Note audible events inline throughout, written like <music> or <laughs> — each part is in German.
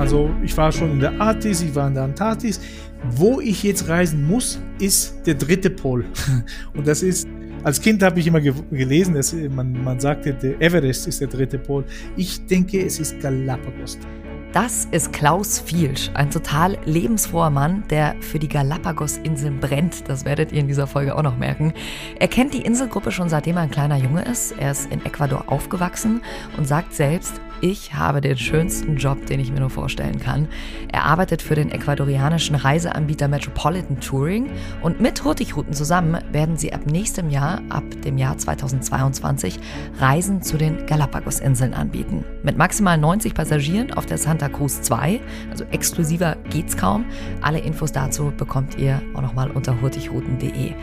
Also ich war schon in der Arktis, ich war in der Antarktis. Wo ich jetzt reisen muss, ist der dritte Pol. <laughs> Und das ist, als Kind habe ich immer ge gelesen, dass man, man sagte, der Everest ist der dritte Pol. Ich denke, es ist Galapagos. Das ist Klaus Fielsch, ein total lebensfroher Mann, der für die Galapagos-Inseln brennt. Das werdet ihr in dieser Folge auch noch merken. Er kennt die Inselgruppe schon seitdem er ein kleiner Junge ist. Er ist in Ecuador aufgewachsen und sagt selbst, ich habe den schönsten Job, den ich mir nur vorstellen kann. Er arbeitet für den ecuadorianischen Reiseanbieter Metropolitan Touring und mit Hurtigruten zusammen werden sie ab nächstem Jahr, ab dem Jahr 2022, Reisen zu den Galapagos-Inseln anbieten. Mit maximal 90 Passagieren auf der Santa Cruz 2, also exklusiver geht's kaum. Alle Infos dazu bekommt ihr auch nochmal unter hurtigruten.de.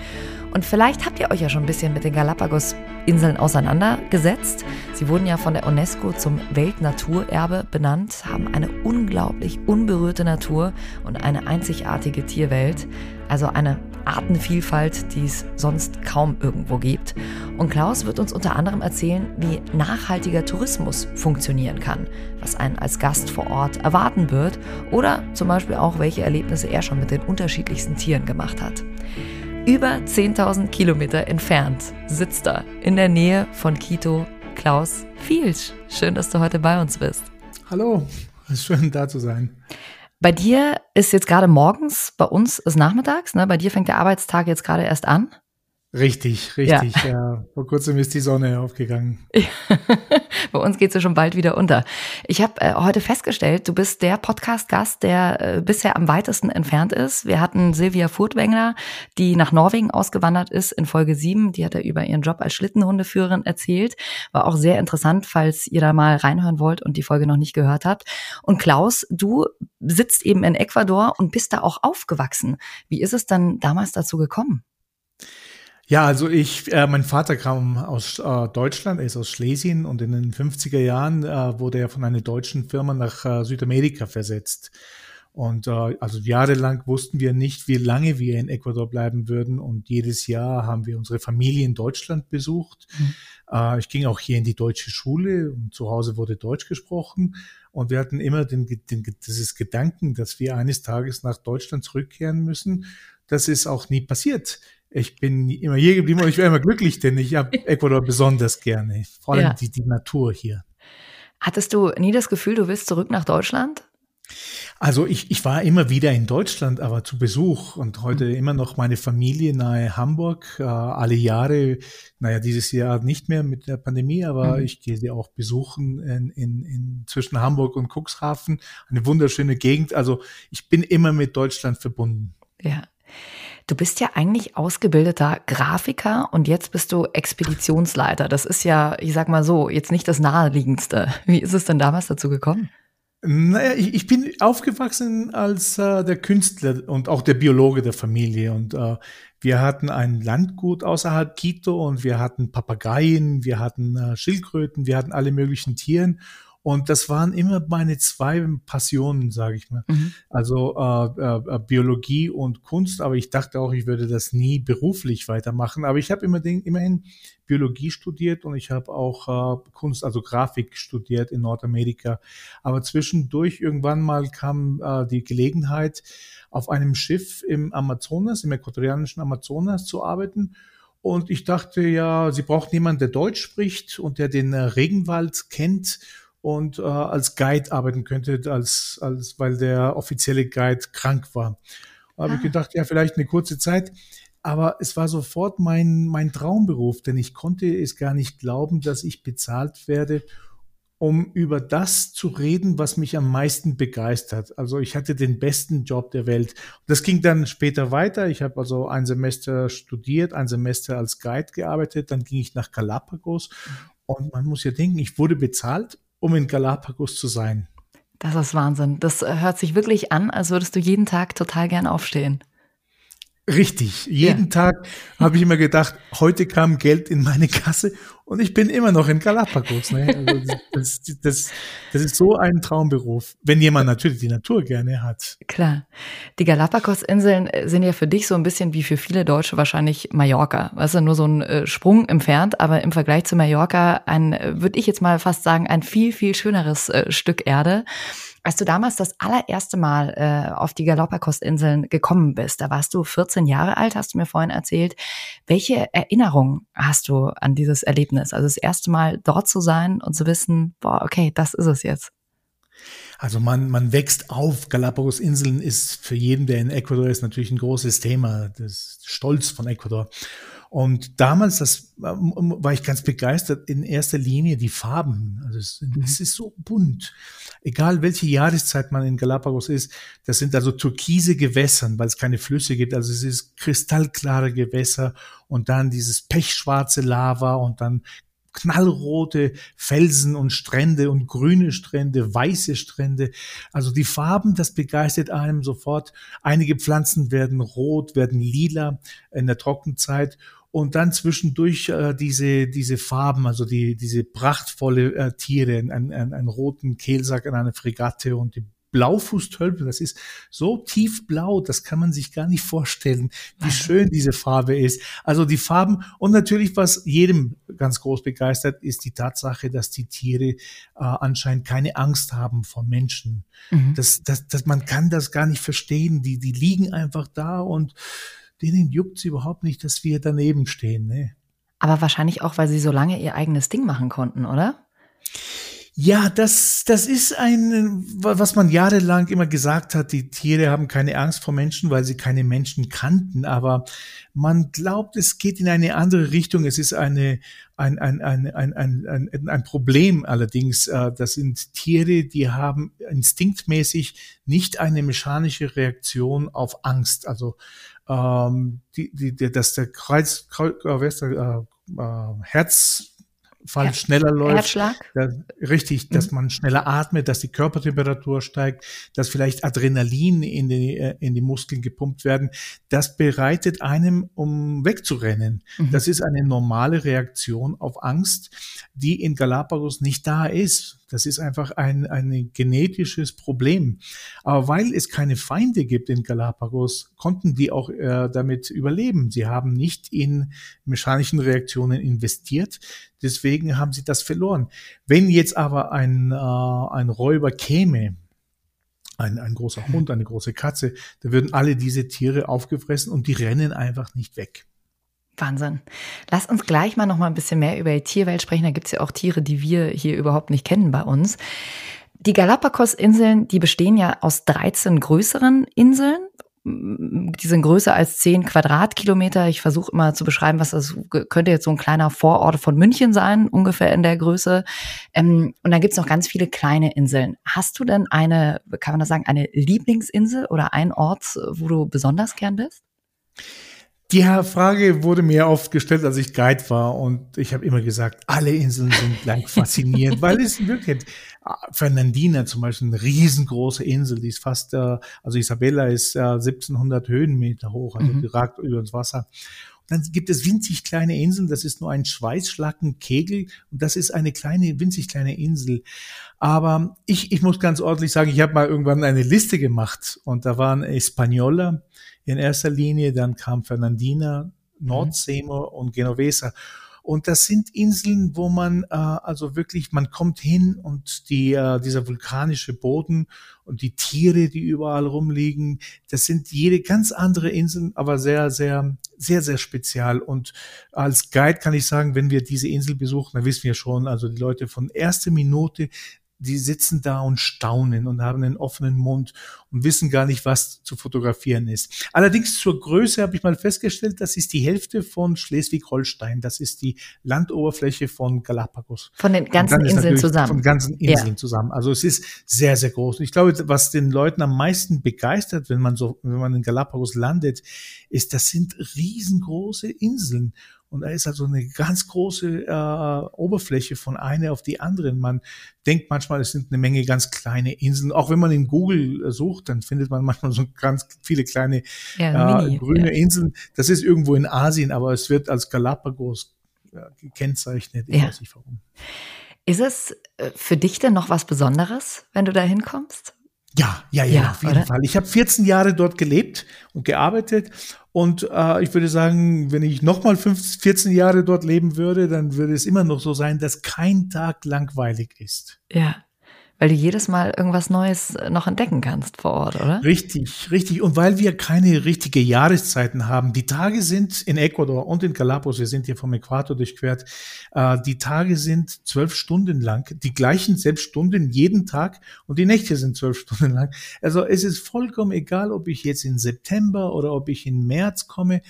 Und vielleicht habt ihr euch ja schon ein bisschen mit den Galapagos-Inseln auseinandergesetzt. Sie wurden ja von der UNESCO zum Weltnaturerbe benannt, haben eine unglaublich unberührte Natur und eine einzigartige Tierwelt. Also eine Artenvielfalt, die es sonst kaum irgendwo gibt. Und Klaus wird uns unter anderem erzählen, wie nachhaltiger Tourismus funktionieren kann, was einen als Gast vor Ort erwarten wird oder zum Beispiel auch, welche Erlebnisse er schon mit den unterschiedlichsten Tieren gemacht hat. Über 10.000 Kilometer entfernt sitzt er in der Nähe von Quito Klaus Fielsch. Schön, dass du heute bei uns bist. Hallo, schön da zu sein. Bei dir ist jetzt gerade morgens, bei uns ist nachmittags, ne? Bei dir fängt der Arbeitstag jetzt gerade erst an. Richtig, richtig. Ja. ja. Vor kurzem ist die Sonne aufgegangen. <laughs> Bei uns geht sie schon bald wieder unter. Ich habe äh, heute festgestellt, du bist der Podcast-Gast, der äh, bisher am weitesten entfernt ist. Wir hatten Silvia Furtwängler, die nach Norwegen ausgewandert ist in Folge 7. Die hat er über ihren Job als Schlittenhundeführerin erzählt. War auch sehr interessant, falls ihr da mal reinhören wollt und die Folge noch nicht gehört habt. Und Klaus, du sitzt eben in Ecuador und bist da auch aufgewachsen. Wie ist es dann damals dazu gekommen? Ja, also ich, äh, mein Vater kam aus äh, Deutschland, er ist aus Schlesien und in den 50er Jahren äh, wurde er von einer deutschen Firma nach äh, Südamerika versetzt. Und äh, also jahrelang wussten wir nicht, wie lange wir in Ecuador bleiben würden. Und jedes Jahr haben wir unsere Familie in Deutschland besucht. Mhm. Äh, ich ging auch hier in die deutsche Schule und zu Hause wurde Deutsch gesprochen. Und wir hatten immer den, den, dieses Gedanken, dass wir eines Tages nach Deutschland zurückkehren müssen. Das ist auch nie passiert ich bin immer hier geblieben und ich wäre immer glücklich, denn ich habe <laughs> Ecuador besonders gerne. Vor allem ja. die, die Natur hier. Hattest du nie das Gefühl, du willst zurück nach Deutschland? Also ich, ich war immer wieder in Deutschland, aber zu Besuch und heute mhm. immer noch meine Familie nahe Hamburg, äh, alle Jahre, naja, dieses Jahr nicht mehr mit der Pandemie, aber mhm. ich gehe sie auch besuchen in, in, in zwischen Hamburg und Cuxhaven, eine wunderschöne Gegend. Also ich bin immer mit Deutschland verbunden. Ja. Du bist ja eigentlich ausgebildeter Grafiker und jetzt bist du Expeditionsleiter. Das ist ja, ich sag mal so, jetzt nicht das naheliegendste. Wie ist es denn damals dazu gekommen? Naja, ich, ich bin aufgewachsen als äh, der Künstler und auch der Biologe der Familie. Und äh, wir hatten ein Landgut außerhalb Quito und wir hatten Papageien, wir hatten äh, Schildkröten, wir hatten alle möglichen Tieren. Und das waren immer meine zwei Passionen, sage ich mal. Mhm. Also äh, äh, äh, Biologie und Kunst, aber ich dachte auch, ich würde das nie beruflich weitermachen. Aber ich habe immer den, immerhin Biologie studiert und ich habe auch äh, Kunst, also Grafik studiert in Nordamerika. Aber zwischendurch irgendwann mal kam äh, die Gelegenheit, auf einem Schiff im Amazonas, im äquatorianischen Amazonas zu arbeiten. Und ich dachte ja, sie braucht jemanden, der Deutsch spricht und der den äh, Regenwald kennt und äh, als Guide arbeiten könnte, als, als weil der offizielle Guide krank war. Da habe ah. ich gedacht, ja, vielleicht eine kurze Zeit. Aber es war sofort mein, mein Traumberuf, denn ich konnte es gar nicht glauben, dass ich bezahlt werde, um über das zu reden, was mich am meisten begeistert. Also ich hatte den besten Job der Welt. Das ging dann später weiter. Ich habe also ein Semester studiert, ein Semester als Guide gearbeitet, dann ging ich nach Galapagos. Mhm. Und man muss ja denken, ich wurde bezahlt um in Galapagos zu sein. Das ist Wahnsinn. Das hört sich wirklich an, als würdest du jeden Tag total gern aufstehen. Richtig. Jeden ja. Tag habe ich immer gedacht, heute kam Geld in meine Kasse und ich bin immer noch in Galapagos. Ne? Also das, das, das ist so ein Traumberuf, wenn jemand natürlich die Natur gerne hat. Klar. Die Galapagos-Inseln sind ja für dich so ein bisschen wie für viele Deutsche wahrscheinlich Mallorca. Weißt du, nur so ein äh, Sprung entfernt, aber im Vergleich zu Mallorca ein, äh, würde ich jetzt mal fast sagen, ein viel, viel schöneres äh, Stück Erde. Als du damals das allererste Mal äh, auf die Galapagos-Inseln gekommen bist, da warst du 14 Jahre alt, hast du mir vorhin erzählt. Welche Erinnerung hast du an dieses Erlebnis? Also das erste Mal dort zu sein und zu wissen, boah, okay, das ist es jetzt. Also man, man wächst auf. Galapagos-Inseln ist für jeden, der in Ecuador ist, natürlich ein großes Thema. Das Stolz von Ecuador. Und damals, das war ich ganz begeistert, in erster Linie die Farben. Also es, mhm. es, ist so bunt. Egal welche Jahreszeit man in Galapagos ist, das sind also türkise Gewässern, weil es keine Flüsse gibt. Also es ist kristallklare Gewässer und dann dieses pechschwarze Lava und dann knallrote Felsen und Strände und grüne Strände, weiße Strände. Also die Farben, das begeistert einem sofort. Einige Pflanzen werden rot, werden lila in der Trockenzeit und dann zwischendurch äh, diese diese Farben, also die diese prachtvolle äh, Tiere, einen, einen, einen roten Kehlsack an einer Fregatte und die Blaufußtölpel, das ist so tiefblau, das kann man sich gar nicht vorstellen, wie schön diese Farbe ist. Also die Farben und natürlich, was jedem ganz groß begeistert, ist die Tatsache, dass die Tiere äh, anscheinend keine Angst haben vor Menschen. Mhm. Das, das, das, man kann das gar nicht verstehen. Die, die liegen einfach da und denen juckt es überhaupt nicht, dass wir daneben stehen. Ne? Aber wahrscheinlich auch, weil sie so lange ihr eigenes Ding machen konnten, oder? Ja, das, das ist ein, was man jahrelang immer gesagt hat, die Tiere haben keine Angst vor Menschen, weil sie keine Menschen kannten, aber man glaubt, es geht in eine andere Richtung. Es ist eine, ein, ein, ein, ein, ein, ein, ein Problem allerdings. Äh, das sind Tiere, die haben instinktmäßig nicht eine mechanische Reaktion auf Angst. Also ähm, die, die, dass der Kreuz, Kreuz äh, äh, Herz Fall schneller läuft. Herzschlag. Dass, richtig, mhm. dass man schneller atmet, dass die Körpertemperatur steigt, dass vielleicht Adrenalin in die, äh, in die Muskeln gepumpt werden. Das bereitet einem, um wegzurennen. Mhm. Das ist eine normale Reaktion auf Angst, die in Galapagos nicht da ist. Das ist einfach ein, ein genetisches Problem. Aber weil es keine Feinde gibt in Galapagos, konnten die auch äh, damit überleben. Sie haben nicht in mechanischen Reaktionen investiert. Deswegen haben sie das verloren. Wenn jetzt aber ein, äh, ein Räuber käme, ein, ein großer Hund, eine große Katze, da würden alle diese Tiere aufgefressen und die rennen einfach nicht weg. Wahnsinn. Lass uns gleich mal noch mal ein bisschen mehr über die Tierwelt sprechen. Da gibt es ja auch Tiere, die wir hier überhaupt nicht kennen bei uns. Die Galapagos-Inseln, die bestehen ja aus 13 größeren Inseln. Die sind größer als 10 Quadratkilometer. Ich versuche immer zu beschreiben, was das könnte jetzt so ein kleiner Vorort von München sein, ungefähr in der Größe. Ähm, und dann gibt es noch ganz viele kleine Inseln. Hast du denn eine, kann man das sagen, eine Lieblingsinsel oder einen Ort, wo du besonders gern bist? Die Frage wurde mir oft gestellt, als ich Guide war und ich habe immer gesagt, alle Inseln sind gleich <laughs> faszinierend, weil es wirklich Fernandina zum Beispiel eine riesengroße Insel, die ist fast, äh, also Isabella ist 1700 Höhenmeter hoch, also mhm. die ragt über das Wasser. Dann gibt es winzig kleine Inseln, das ist nur ein Schweißschlackenkegel und das ist eine kleine, winzig kleine Insel. Aber ich, ich muss ganz ordentlich sagen, ich habe mal irgendwann eine Liste gemacht und da waren Española, in erster Linie, dann kam Fernandina, Nordseemor mhm. und Genovesa. Und das sind Inseln, wo man äh, also wirklich, man kommt hin und die, äh, dieser vulkanische Boden und die Tiere, die überall rumliegen, das sind jede ganz andere Inseln, aber sehr, sehr, sehr, sehr spezial. Und als Guide kann ich sagen, wenn wir diese Insel besuchen, dann wissen wir schon, also die Leute von erster Minute die sitzen da und staunen und haben einen offenen Mund und wissen gar nicht, was zu fotografieren ist. Allerdings zur Größe habe ich mal festgestellt, das ist die Hälfte von Schleswig-Holstein. Das ist die Landoberfläche von Galapagos. Von den ganzen Inseln zusammen. Von ganzen Inseln ja. zusammen. Also es ist sehr, sehr groß. Und ich glaube, was den Leuten am meisten begeistert, wenn man so, wenn man in Galapagos landet, ist, das sind riesengroße Inseln. Und da ist also eine ganz große äh, Oberfläche von einer auf die andere. Man denkt manchmal, es sind eine Menge ganz kleine Inseln. Auch wenn man in Google äh, sucht, dann findet man manchmal so ganz viele kleine ja, äh, grüne ja. Inseln. Das ist irgendwo in Asien, aber es wird als Galapagos äh, gekennzeichnet. Ich ja. weiß nicht warum. Ist es äh, für dich denn noch was Besonderes, wenn du da hinkommst? Ja, ja, ja, ja auf jeden oder? Fall. Ich habe 14 Jahre dort gelebt und gearbeitet und äh, ich würde sagen, wenn ich nochmal 14 Jahre dort leben würde, dann würde es immer noch so sein, dass kein Tag langweilig ist. Ja. Weil du jedes Mal irgendwas Neues äh, noch entdecken kannst vor Ort, oder? Richtig, richtig. Und weil wir keine richtige Jahreszeiten haben. Die Tage sind in Ecuador und in Galapagos, wir sind hier vom Äquator durchquert, äh, die Tage sind zwölf Stunden lang, die gleichen selbst Stunden jeden Tag und die Nächte sind zwölf <laughs> Stunden lang. Also es ist vollkommen egal, ob ich jetzt in September oder ob ich in März komme.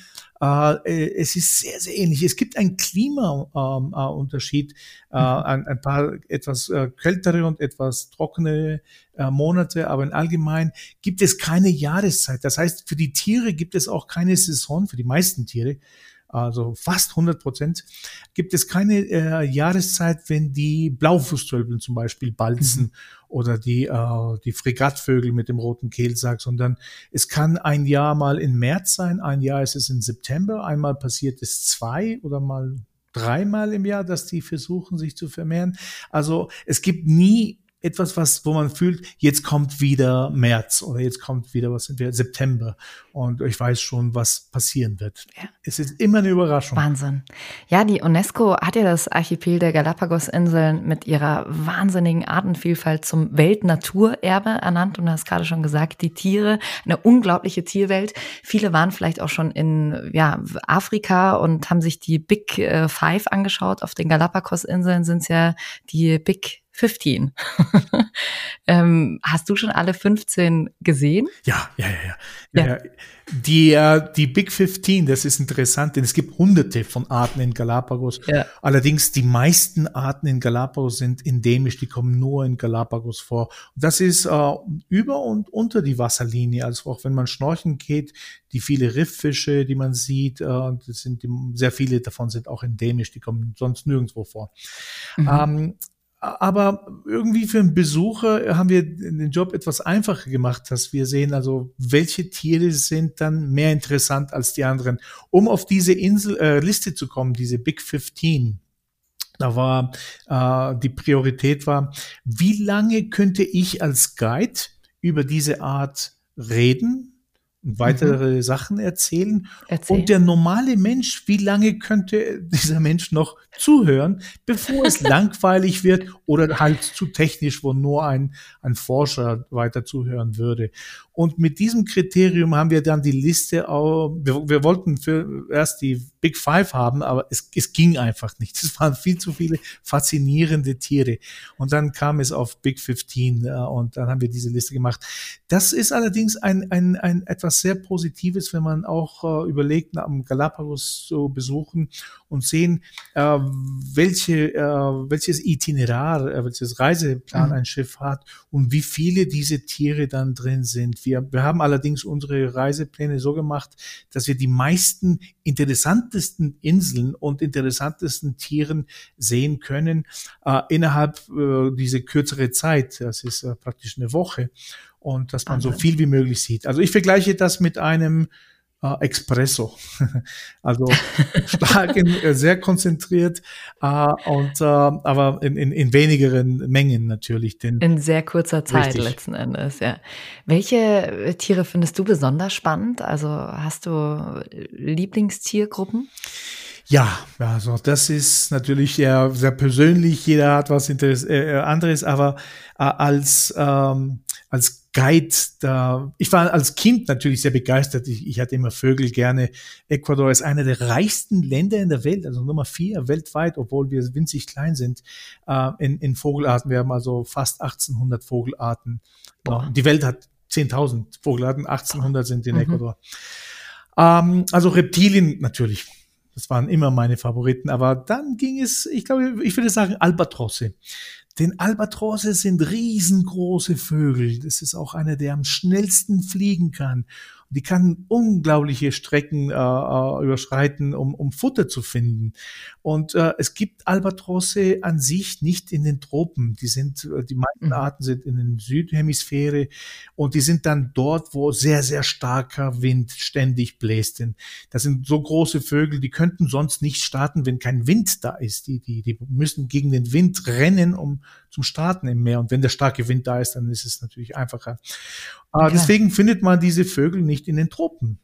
Äh, äh, es ist sehr, sehr ähnlich. Es gibt einen Klimaunterschied, ähm, äh, mhm. ein, ein, paar etwas äh, kältere und etwas trockene äh, Monate, aber in allgemein gibt es keine Jahreszeit. Das heißt, für die Tiere gibt es auch keine Saison, für die meisten Tiere also fast 100 Prozent, gibt es keine äh, Jahreszeit, wenn die Blaufußtölpeln zum Beispiel balzen mhm. oder die, äh, die Fregattvögel mit dem roten Kehlsack, sondern es kann ein Jahr mal in März sein, ein Jahr ist es in September, einmal passiert es zwei oder mal dreimal im Jahr, dass die versuchen, sich zu vermehren. Also es gibt nie etwas, was, wo man fühlt, jetzt kommt wieder März oder jetzt kommt wieder, was sind wir, September. Und ich weiß schon, was passieren wird. Ja. Es ist immer eine Überraschung. Wahnsinn. Ja, die UNESCO hat ja das Archipel der Galapagos-Inseln mit ihrer wahnsinnigen Artenvielfalt zum Weltnaturerbe ernannt. Und du hast gerade schon gesagt, die Tiere, eine unglaubliche Tierwelt. Viele waren vielleicht auch schon in ja, Afrika und haben sich die Big äh, Five angeschaut. Auf den Galapagos-Inseln sind es ja die Big 15. <laughs> ähm, hast du schon alle 15 gesehen? Ja, ja, ja, ja. ja. ja. Die, äh, die Big 15, das ist interessant, denn es gibt hunderte von Arten in Galapagos. Ja. Allerdings die meisten Arten in Galapagos sind endemisch, die kommen nur in Galapagos vor. Und das ist äh, über und unter die Wasserlinie, also auch wenn man schnorchen geht, die viele Rifffische, die man sieht, äh, das sind die, sehr viele davon sind auch endemisch, die kommen sonst nirgendwo vor. Mhm. Ähm, aber irgendwie für einen Besucher haben wir den Job etwas einfacher gemacht, dass wir sehen, also welche Tiere sind dann mehr interessant als die anderen. Um auf diese Insel äh, Liste zu kommen, diese Big 15, da war äh, die Priorität war, wie lange könnte ich als Guide über diese Art reden, weitere mhm. Sachen erzählen. Erzähl. Und der normale Mensch, wie lange könnte dieser Mensch noch zuhören, bevor es <laughs> langweilig wird oder halt zu technisch, wo nur ein, ein Forscher weiter zuhören würde. Und mit diesem Kriterium haben wir dann die Liste, auch, wir, wir wollten für erst die Big Five haben, aber es, es ging einfach nicht. Es waren viel zu viele faszinierende Tiere. Und dann kam es auf Big 15 äh, und dann haben wir diese Liste gemacht. Das ist allerdings ein, ein, ein etwas sehr Positives, wenn man auch äh, überlegt, am Galapagos zu besuchen und sehen, äh, welche, äh, welches Itinerar, welches Reiseplan mhm. ein Schiff hat und wie viele diese Tiere dann drin sind. Wir, wir haben allerdings unsere Reisepläne so gemacht, dass wir die meisten interessantesten Inseln und interessantesten Tieren sehen können äh, innerhalb äh, dieser kürzere Zeit. Das ist äh, praktisch eine Woche und dass man so viel wie möglich sieht. Also ich vergleiche das mit einem äh, Espresso. <laughs> also stark, in, äh, sehr konzentriert äh, und äh, aber in, in, in wenigeren Mengen natürlich. Denn in sehr kurzer Zeit richtig. letzten Endes, ja. Welche äh, Tiere findest du besonders spannend? Also hast du Lieblingstiergruppen? Ja, also das ist natürlich sehr, sehr persönlich. Jeder hat was Interess äh, anderes, aber äh, als ähm, als Guide da, ich war als Kind natürlich sehr begeistert. Ich, ich hatte immer Vögel gerne. Ecuador ist einer der reichsten Länder in der Welt, also Nummer vier weltweit, obwohl wir winzig klein sind, äh, in, in Vogelarten. Wir haben also fast 1800 Vogelarten. Boah. Die Welt hat 10.000 Vogelarten, 1800 sind in mhm. Ecuador. Ähm, also Reptilien natürlich. Das waren immer meine Favoriten. Aber dann ging es, ich glaube, ich würde sagen Albatrosse. Denn Albatrosse sind riesengroße Vögel. Das ist auch einer, der am schnellsten fliegen kann. Die kann unglaubliche Strecken äh, äh, überschreiten, um, um Futter zu finden. Und äh, es gibt Albatrosse an sich nicht in den Tropen. Die sind, äh, die meisten mhm. Arten sind in den Südhemisphäre und die sind dann dort, wo sehr, sehr starker Wind ständig bläst. Denn das sind so große Vögel, die könnten sonst nicht starten, wenn kein Wind da ist. Die, die, die müssen gegen den Wind rennen, um zum Starten im Meer. Und wenn der starke Wind da ist, dann ist es natürlich einfacher. Okay. Deswegen findet man diese Vögel nicht in den Tropen.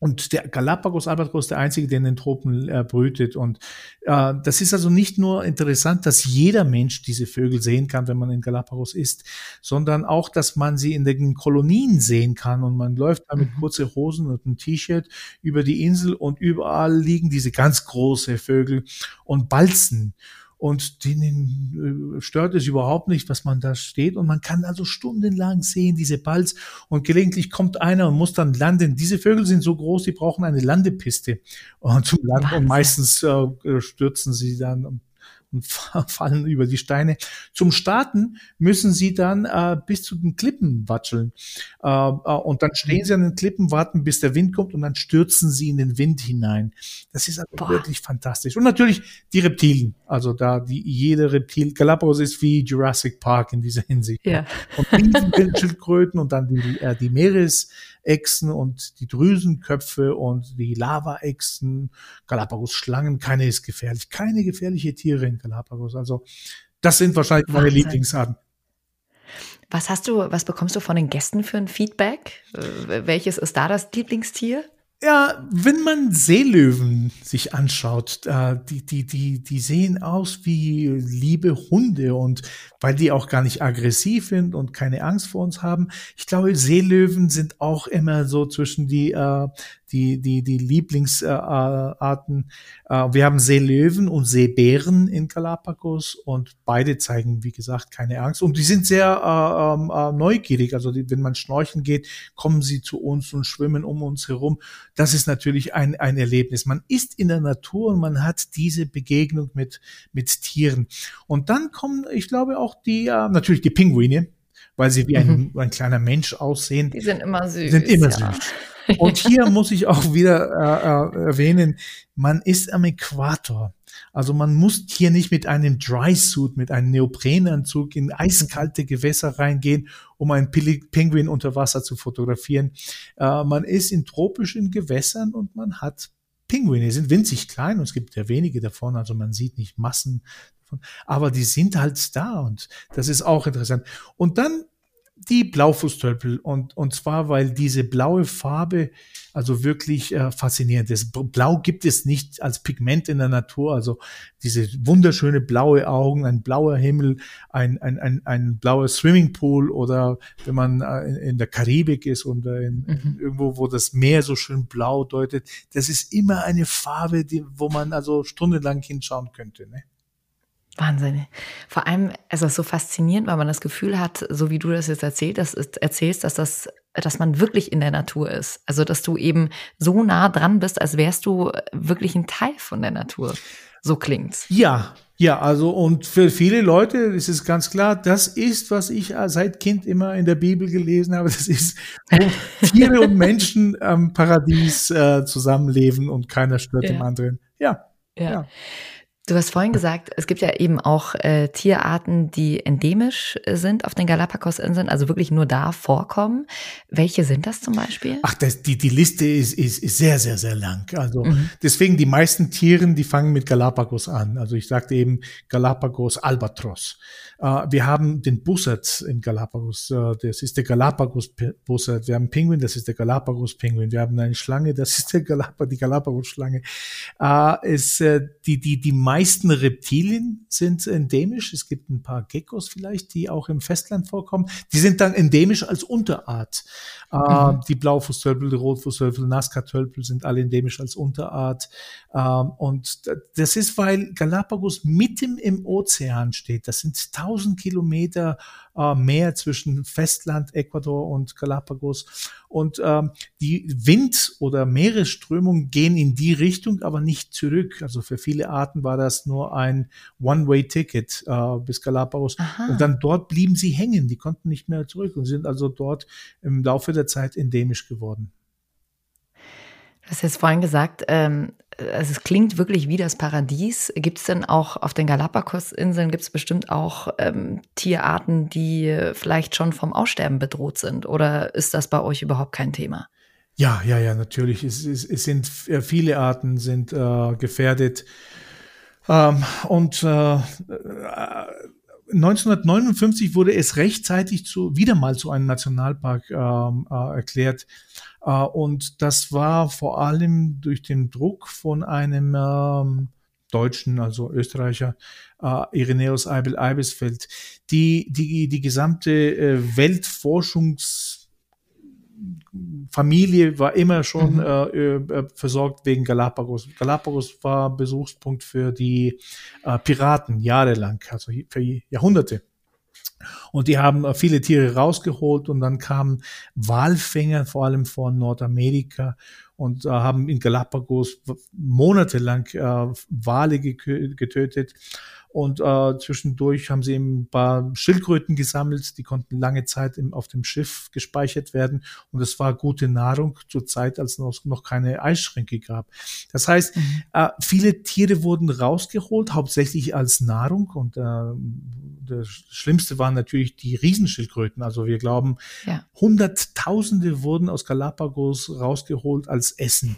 Und der Galapagos-Albatros der einzige, der in den Tropen äh, brütet. Und äh, das ist also nicht nur interessant, dass jeder Mensch diese Vögel sehen kann, wenn man in Galapagos ist, sondern auch, dass man sie in den Kolonien sehen kann. Und man läuft da mit mhm. kurze Hosen und einem T-Shirt über die Insel und überall liegen diese ganz große Vögel und balzen und denen äh, stört es überhaupt nicht, was man da steht. Und man kann also stundenlang sehen, diese Balz und gelegentlich kommt einer und muss dann landen. Diese Vögel sind so groß, die brauchen eine Landepiste und zum Landen. Und meistens äh, stürzen sie dann und <laughs> fallen über die Steine. Zum Starten müssen sie dann äh, bis zu den Klippen watscheln. Äh, äh, und dann stehen sie an den Klippen, warten, bis der Wind kommt und dann stürzen sie in den Wind hinein. Das ist also wirklich fantastisch. Und natürlich die Reptilien. Also da die jede Reptil, Galapagos ist wie Jurassic Park in dieser Hinsicht. Ja. Und Schildkröten und dann die, äh, die Meeres Echsen und die Drüsenköpfe und die Lavaechsen, Galapagos-Schlangen, keine ist gefährlich, keine gefährliche Tiere in Galapagos. Also das sind wahrscheinlich meine Wahnsinn. Lieblingsarten. Was hast du, was bekommst du von den Gästen für ein Feedback? Äh, welches ist da das Lieblingstier? Ja, wenn man Seelöwen sich anschaut, äh, die, die, die, die sehen aus wie liebe Hunde und weil die auch gar nicht aggressiv sind und keine Angst vor uns haben. Ich glaube, Seelöwen sind auch immer so zwischen die, äh, die, die, die Lieblingsarten. Äh, wir haben Seelöwen und Seebären in Galapagos und beide zeigen, wie gesagt, keine Angst. Und die sind sehr äh, ähm, äh, neugierig. Also die, wenn man schnorcheln geht, kommen sie zu uns und schwimmen um uns herum. Das ist natürlich ein, ein Erlebnis. Man ist in der Natur und man hat diese Begegnung mit, mit Tieren. Und dann kommen, ich glaube, auch die, äh, natürlich die Pinguine weil sie wie ein, mhm. ein kleiner Mensch aussehen. Die sind immer süß. Sind immer ja. süß. Und hier muss ich auch wieder äh, äh, erwähnen, man ist am Äquator. Also man muss hier nicht mit einem Dry Suit, mit einem Neoprenanzug in eiskalte Gewässer reingehen, um einen Pinguin unter Wasser zu fotografieren. Äh, man ist in tropischen Gewässern und man hat Pinguine. Sind winzig klein und es gibt ja wenige davon, also man sieht nicht Massen davon, aber die sind halt da und das ist auch interessant. Und dann die Blaufußtölpel und, und zwar, weil diese blaue Farbe also wirklich äh, faszinierend ist. Blau gibt es nicht als Pigment in der Natur, also diese wunderschöne blaue Augen, ein blauer Himmel, ein, ein, ein, ein blauer Swimmingpool oder wenn man äh, in, in der Karibik ist und äh, in, mhm. irgendwo, wo das Meer so schön blau deutet, das ist immer eine Farbe, die, wo man also stundenlang hinschauen könnte. Ne? Wahnsinn. Vor allem, es ist so faszinierend, weil man das Gefühl hat, so wie du das jetzt erzählt, dass, erzählst, dass das, dass man wirklich in der Natur ist. Also, dass du eben so nah dran bist, als wärst du wirklich ein Teil von der Natur. So klingt's. Ja, ja, also und für viele Leute ist es ganz klar, das ist, was ich seit Kind immer in der Bibel gelesen habe. Das ist, wo <laughs> Tiere und Menschen am Paradies äh, zusammenleben und keiner stört ja. dem anderen. Ja. ja. ja. Du hast vorhin gesagt, es gibt ja eben auch äh, Tierarten, die endemisch äh, sind auf den Galapagos-Inseln, also wirklich nur da vorkommen. Welche sind das zum Beispiel? Ach, das, die, die Liste ist, ist, ist sehr, sehr, sehr lang. Also mhm. deswegen die meisten Tieren, die fangen mit Galapagos an. Also ich sagte eben Galapagos Albatros. Äh, wir haben den Bussard in Galapagos, äh, das ist der Galapagos-Bussard. Wir haben Pinguin, das ist der Galapagos-Pinguin. Wir haben eine Schlange, das ist der Galapag die Galapagos-Schlange. Äh, es, die, die, die meisten Reptilien sind endemisch. Es gibt ein paar Geckos vielleicht, die auch im Festland vorkommen. Die sind dann endemisch als Unterart. Mhm. Die Blaufußtölpel, die Rotfußtölpel, Nazca-Tölpel sind alle endemisch als Unterart. Und das ist, weil Galapagos mitten im Ozean steht. Das sind 1000 Kilometer äh, Meer zwischen Festland, Ecuador und Galapagos. Und ähm, die Wind- oder Meeresströmungen gehen in die Richtung, aber nicht zurück. Also für viele Arten war das nur ein One-Way-Ticket äh, bis Galapagos. Aha. Und dann dort blieben sie hängen. Die konnten nicht mehr zurück und sind also dort im Laufe der Zeit endemisch geworden. Du hast jetzt vorhin gesagt, ähm, also es klingt wirklich wie das Paradies. Gibt es denn auch auf den Galapagos-Inseln, gibt es bestimmt auch ähm, Tierarten, die vielleicht schon vom Aussterben bedroht sind? Oder ist das bei euch überhaupt kein Thema? Ja, ja, ja, natürlich. Es, es, es sind viele Arten sind äh, gefährdet. Ähm, und äh, 1959 wurde es rechtzeitig zu, wieder mal zu einem Nationalpark ähm, äh, erklärt. Äh, und das war vor allem durch den Druck von einem ähm, Deutschen, also Österreicher, äh, Irenäus Eibel Eibesfeld, die, die, die gesamte äh, Weltforschungs Familie war immer schon mhm. äh, äh, versorgt wegen Galapagos. Galapagos war Besuchspunkt für die Piraten jahrelang, also für Jahrhunderte. Und die haben äh, viele Tiere rausgeholt und dann kamen Walfänger, vor allem von Nordamerika, und äh, haben in Galapagos monatelang äh, Wale getötet. Und äh, zwischendurch haben sie ein paar Schildkröten gesammelt, die konnten lange Zeit im, auf dem Schiff gespeichert werden. Und es war gute Nahrung zur Zeit, als es noch keine Eisschränke gab. Das heißt, mhm. äh, viele Tiere wurden rausgeholt, hauptsächlich als Nahrung. Und äh, das Schlimmste waren natürlich die Riesenschildkröten. Also wir glauben, ja. Hunderttausende wurden aus Galapagos rausgeholt als Essen.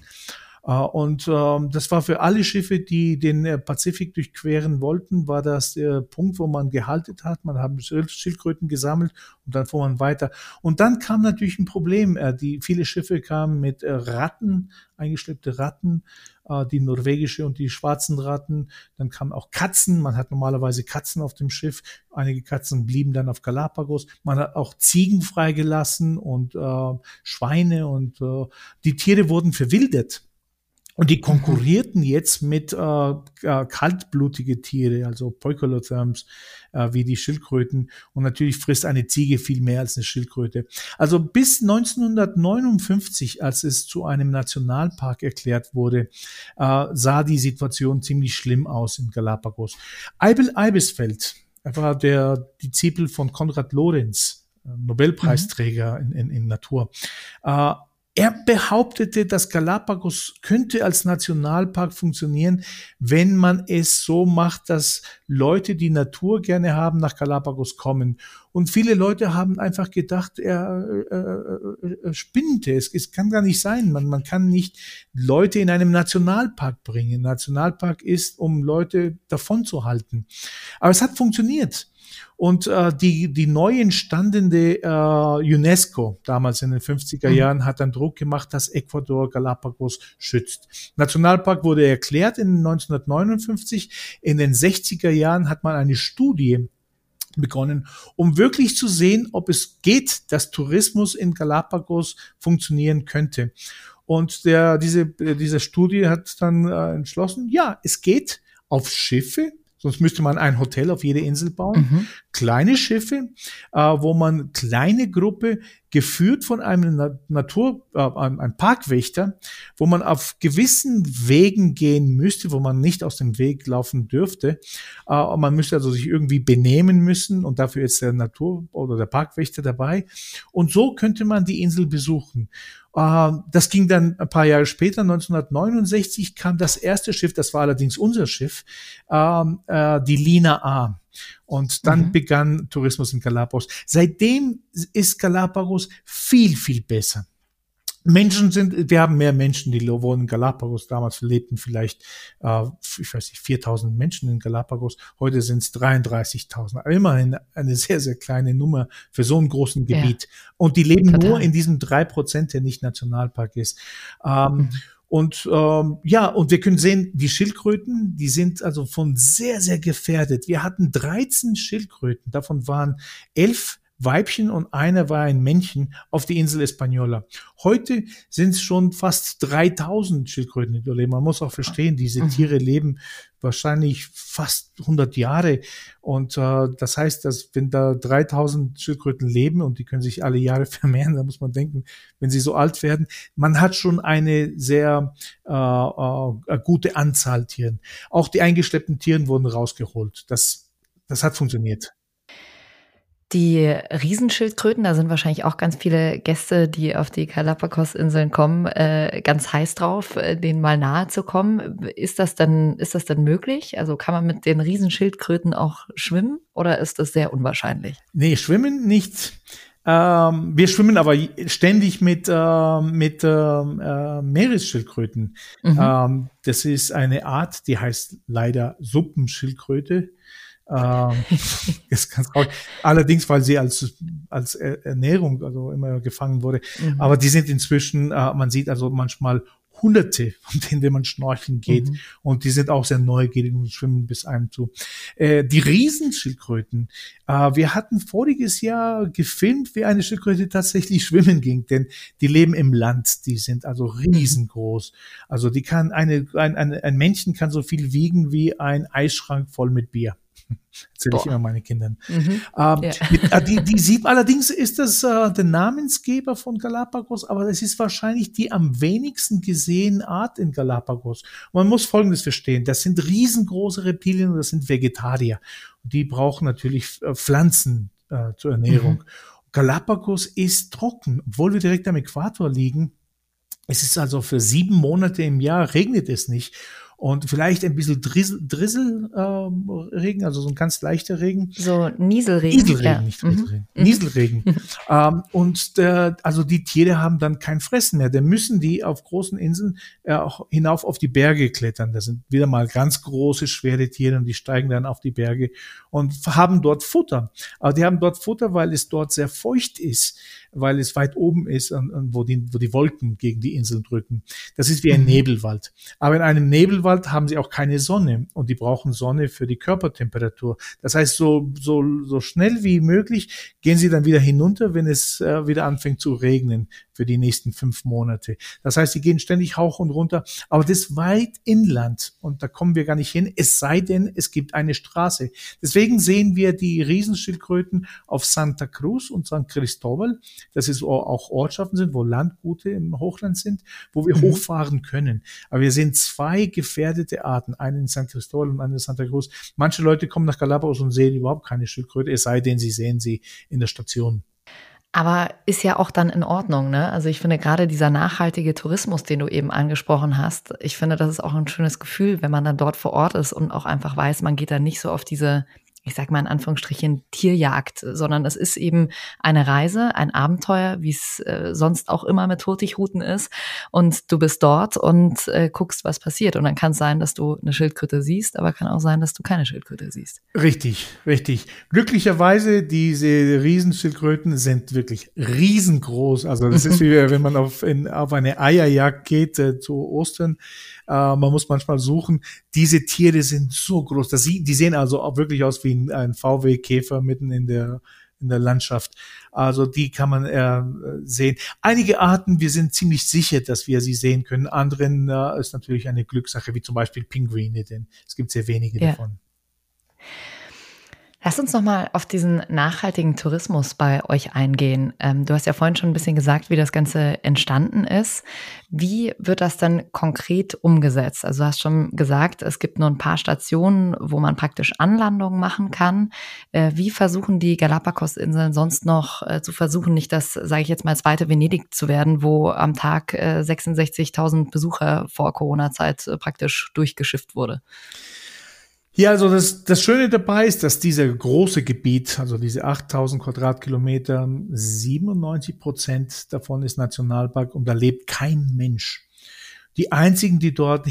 Äh, und ähm, das war für alle Schiffe, die den äh, Pazifik durchqueren wollten, war das der Punkt, wo man gehalten hat. Man hat Schildkröten gesammelt und dann fuhr man weiter. Und dann kam natürlich ein Problem. Äh, die viele Schiffe kamen mit Ratten, eingeschleppte Ratten, die norwegische und die schwarzen Ratten. Dann kamen auch Katzen. Man hat normalerweise Katzen auf dem Schiff. Einige Katzen blieben dann auf Galapagos. Man hat auch Ziegen freigelassen und äh, Schweine und äh, die Tiere wurden verwildert. Und die konkurrierten jetzt mit äh, äh, kaltblutige Tiere, also Poikolotherms, äh, wie die Schildkröten. Und natürlich frisst eine Ziege viel mehr als eine Schildkröte. Also bis 1959, als es zu einem Nationalpark erklärt wurde, äh, sah die Situation ziemlich schlimm aus in Galapagos. Eibel Eibesfeld, er war der Disziple von Konrad Lorenz, äh, Nobelpreisträger mhm. in, in, in Natur. Äh, er behauptete, dass Galapagos könnte als Nationalpark funktionieren, wenn man es so macht, dass Leute, die Natur gerne haben, nach Galapagos kommen. Und viele Leute haben einfach gedacht, er, äh, äh, äh, spinnte. Es, es kann gar nicht sein. Man, man kann nicht Leute in einem Nationalpark bringen. Nationalpark ist, um Leute davon zu halten. Aber es hat funktioniert. Und äh, die, die neu entstandene äh, UNESCO, damals in den 50er mhm. Jahren, hat dann Druck gemacht, dass Ecuador Galapagos schützt. Nationalpark wurde erklärt in 1959. In den 60er Jahren hat man eine Studie begonnen, um wirklich zu sehen, ob es geht, dass Tourismus in Galapagos funktionieren könnte. Und der, diese, diese Studie hat dann äh, entschlossen, ja, es geht auf Schiffe, Sonst müsste man ein Hotel auf jede Insel bauen. Mhm. Kleine Schiffe, äh, wo man kleine Gruppe geführt von einem Na Natur, äh, einem Parkwächter, wo man auf gewissen Wegen gehen müsste, wo man nicht aus dem Weg laufen dürfte. Äh, man müsste also sich irgendwie benehmen müssen und dafür ist der Natur- oder der Parkwächter dabei. Und so könnte man die Insel besuchen. Äh, das ging dann ein paar Jahre später, 1969 kam das erste Schiff, das war allerdings unser Schiff, ähm, äh, die Lina A. Und dann mhm. begann Tourismus in Galapagos. Seitdem ist Galapagos viel, viel besser. Menschen sind, wir haben mehr Menschen, die wohnen in Galapagos. Damals lebten vielleicht, äh, ich weiß nicht, 4000 Menschen in Galapagos. Heute sind es 33.000. Aber immerhin eine sehr, sehr kleine Nummer für so einen großen Gebiet. Ja. Und die leben Total. nur in diesem drei Prozent, der nicht Nationalpark ist. Ähm, mhm. Und ähm, ja, und wir können sehen, die Schildkröten, die sind also von sehr, sehr gefährdet. Wir hatten 13 Schildkröten, davon waren elf Weibchen und einer war ein Männchen auf die Insel Española. Heute sind es schon fast 3000 Schildkröten. Man muss auch verstehen, diese mhm. Tiere leben wahrscheinlich fast 100 Jahre. Und äh, das heißt, dass wenn da 3000 Schildkröten leben und die können sich alle Jahre <laughs> vermehren, dann muss man denken, wenn sie so alt werden, man hat schon eine sehr äh, äh, gute Anzahl Tieren. Auch die eingeschleppten Tieren wurden rausgeholt. Das, das hat funktioniert. Die Riesenschildkröten, da sind wahrscheinlich auch ganz viele Gäste, die auf die Galapagos-Inseln kommen, äh, ganz heiß drauf, äh, denen mal nahe zu kommen. Ist das dann, ist das dann möglich? Also kann man mit den Riesenschildkröten auch schwimmen oder ist das sehr unwahrscheinlich? Nee, schwimmen nicht. Ähm, wir schwimmen aber ständig mit, äh, mit ähm, äh, Meeresschildkröten. Mhm. Ähm, das ist eine Art, die heißt leider Suppenschildkröte. Ähm, <laughs> ist ganz traurig. Allerdings, weil sie als als Ernährung also immer gefangen wurde. Mhm. Aber die sind inzwischen, äh, man sieht also manchmal Hunderte, von denen wenn man schnorcheln geht. Mhm. Und die sind auch sehr neugierig und schwimmen bis einem zu. Äh, die Riesenschildkröten. Äh, wir hatten voriges Jahr gefilmt, wie eine Schildkröte tatsächlich <laughs> schwimmen ging, denn die leben im Land. Die sind also riesengroß. Also die kann eine, ein, ein, ein Männchen kann so viel wiegen wie ein Eisschrank voll mit Bier. <laughs> Erzähle ich immer meine Kindern. Mhm. Ähm, ja. <laughs> Äh, die, die Sieb allerdings ist das äh, der Namensgeber von Galapagos, aber es ist wahrscheinlich die am wenigsten gesehene Art in Galapagos. man muss Folgendes verstehen. Das sind riesengroße Reptilien und das sind Vegetarier. Und die brauchen natürlich äh, Pflanzen äh, zur Ernährung. Mhm. Galapagos ist trocken, obwohl wir direkt am Äquator liegen. Es ist also für sieben Monate im Jahr regnet es nicht und vielleicht ein bisschen Drizzle, Drizzle äh, Regen, also so ein ganz leichter Regen. So Nieselregen. Nieselregen, ja. nicht Drizzleregen. Mhm. Nieselregen. <laughs> ähm, und der, also die Tiere haben dann kein Fressen mehr. Dann müssen die auf großen Inseln äh, hinauf auf die Berge klettern. Das sind wieder mal ganz große, schwere Tiere und die steigen dann auf die Berge und haben dort Futter. Aber die haben dort Futter, weil es dort sehr feucht ist weil es weit oben ist, und, und wo, die, wo die Wolken gegen die Inseln drücken. Das ist wie ein mhm. Nebelwald. Aber in einem Nebelwald haben sie auch keine Sonne und die brauchen Sonne für die Körpertemperatur. Das heißt, so, so, so schnell wie möglich gehen sie dann wieder hinunter, wenn es äh, wieder anfängt zu regnen für die nächsten fünf Monate. Das heißt, sie gehen ständig hoch und runter, aber das weit inland und da kommen wir gar nicht hin, es sei denn, es gibt eine Straße. Deswegen sehen wir die Riesenschildkröten auf Santa Cruz und San Cristobal dass es auch Ortschaften sind, wo Landgute im Hochland sind, wo wir mhm. hochfahren können. Aber wir sehen zwei gefährdete Arten, einen in San Cristobal und einen in Santa Cruz. Manche Leute kommen nach Galapagos und sehen überhaupt keine Schildkröte, es sei denn, sie sehen sie in der Station. Aber ist ja auch dann in Ordnung, ne? Also ich finde gerade dieser nachhaltige Tourismus, den du eben angesprochen hast, ich finde, das ist auch ein schönes Gefühl, wenn man dann dort vor Ort ist und auch einfach weiß, man geht da nicht so auf diese ich sag mal in Anführungsstrichen, Tierjagd, sondern es ist eben eine Reise, ein Abenteuer, wie es äh, sonst auch immer mit Hurtigruten ist. Und du bist dort und äh, guckst, was passiert. Und dann kann es sein, dass du eine Schildkröte siehst, aber kann auch sein, dass du keine Schildkröte siehst. Richtig, richtig. Glücklicherweise, diese Riesenschildkröten sind wirklich riesengroß. Also das ist <laughs> wie wenn man auf, in, auf eine Eierjagd geht äh, zu Ostern. Äh, man muss manchmal suchen. Diese Tiere sind so groß. dass sie, die sehen also auch wirklich aus wie ein, ein VW-Käfer mitten in der in der Landschaft. Also die kann man äh, sehen. Einige Arten, wir sind ziemlich sicher, dass wir sie sehen können. Anderen äh, ist natürlich eine Glückssache, wie zum Beispiel Pinguine, denn es gibt sehr wenige ja. davon. Lass uns nochmal auf diesen nachhaltigen Tourismus bei euch eingehen. Ähm, du hast ja vorhin schon ein bisschen gesagt, wie das Ganze entstanden ist. Wie wird das dann konkret umgesetzt? Also du hast schon gesagt, es gibt nur ein paar Stationen, wo man praktisch Anlandungen machen kann. Äh, wie versuchen die Galapagos-Inseln sonst noch äh, zu versuchen, nicht das, sage ich jetzt mal, zweite Venedig zu werden, wo am Tag äh, 66.000 Besucher vor Corona-Zeit äh, praktisch durchgeschifft wurde? Ja, also das, das Schöne dabei ist, dass dieser große Gebiet, also diese 8000 Quadratkilometer, 97 Prozent davon ist Nationalpark und da lebt kein Mensch. Die einzigen, die dort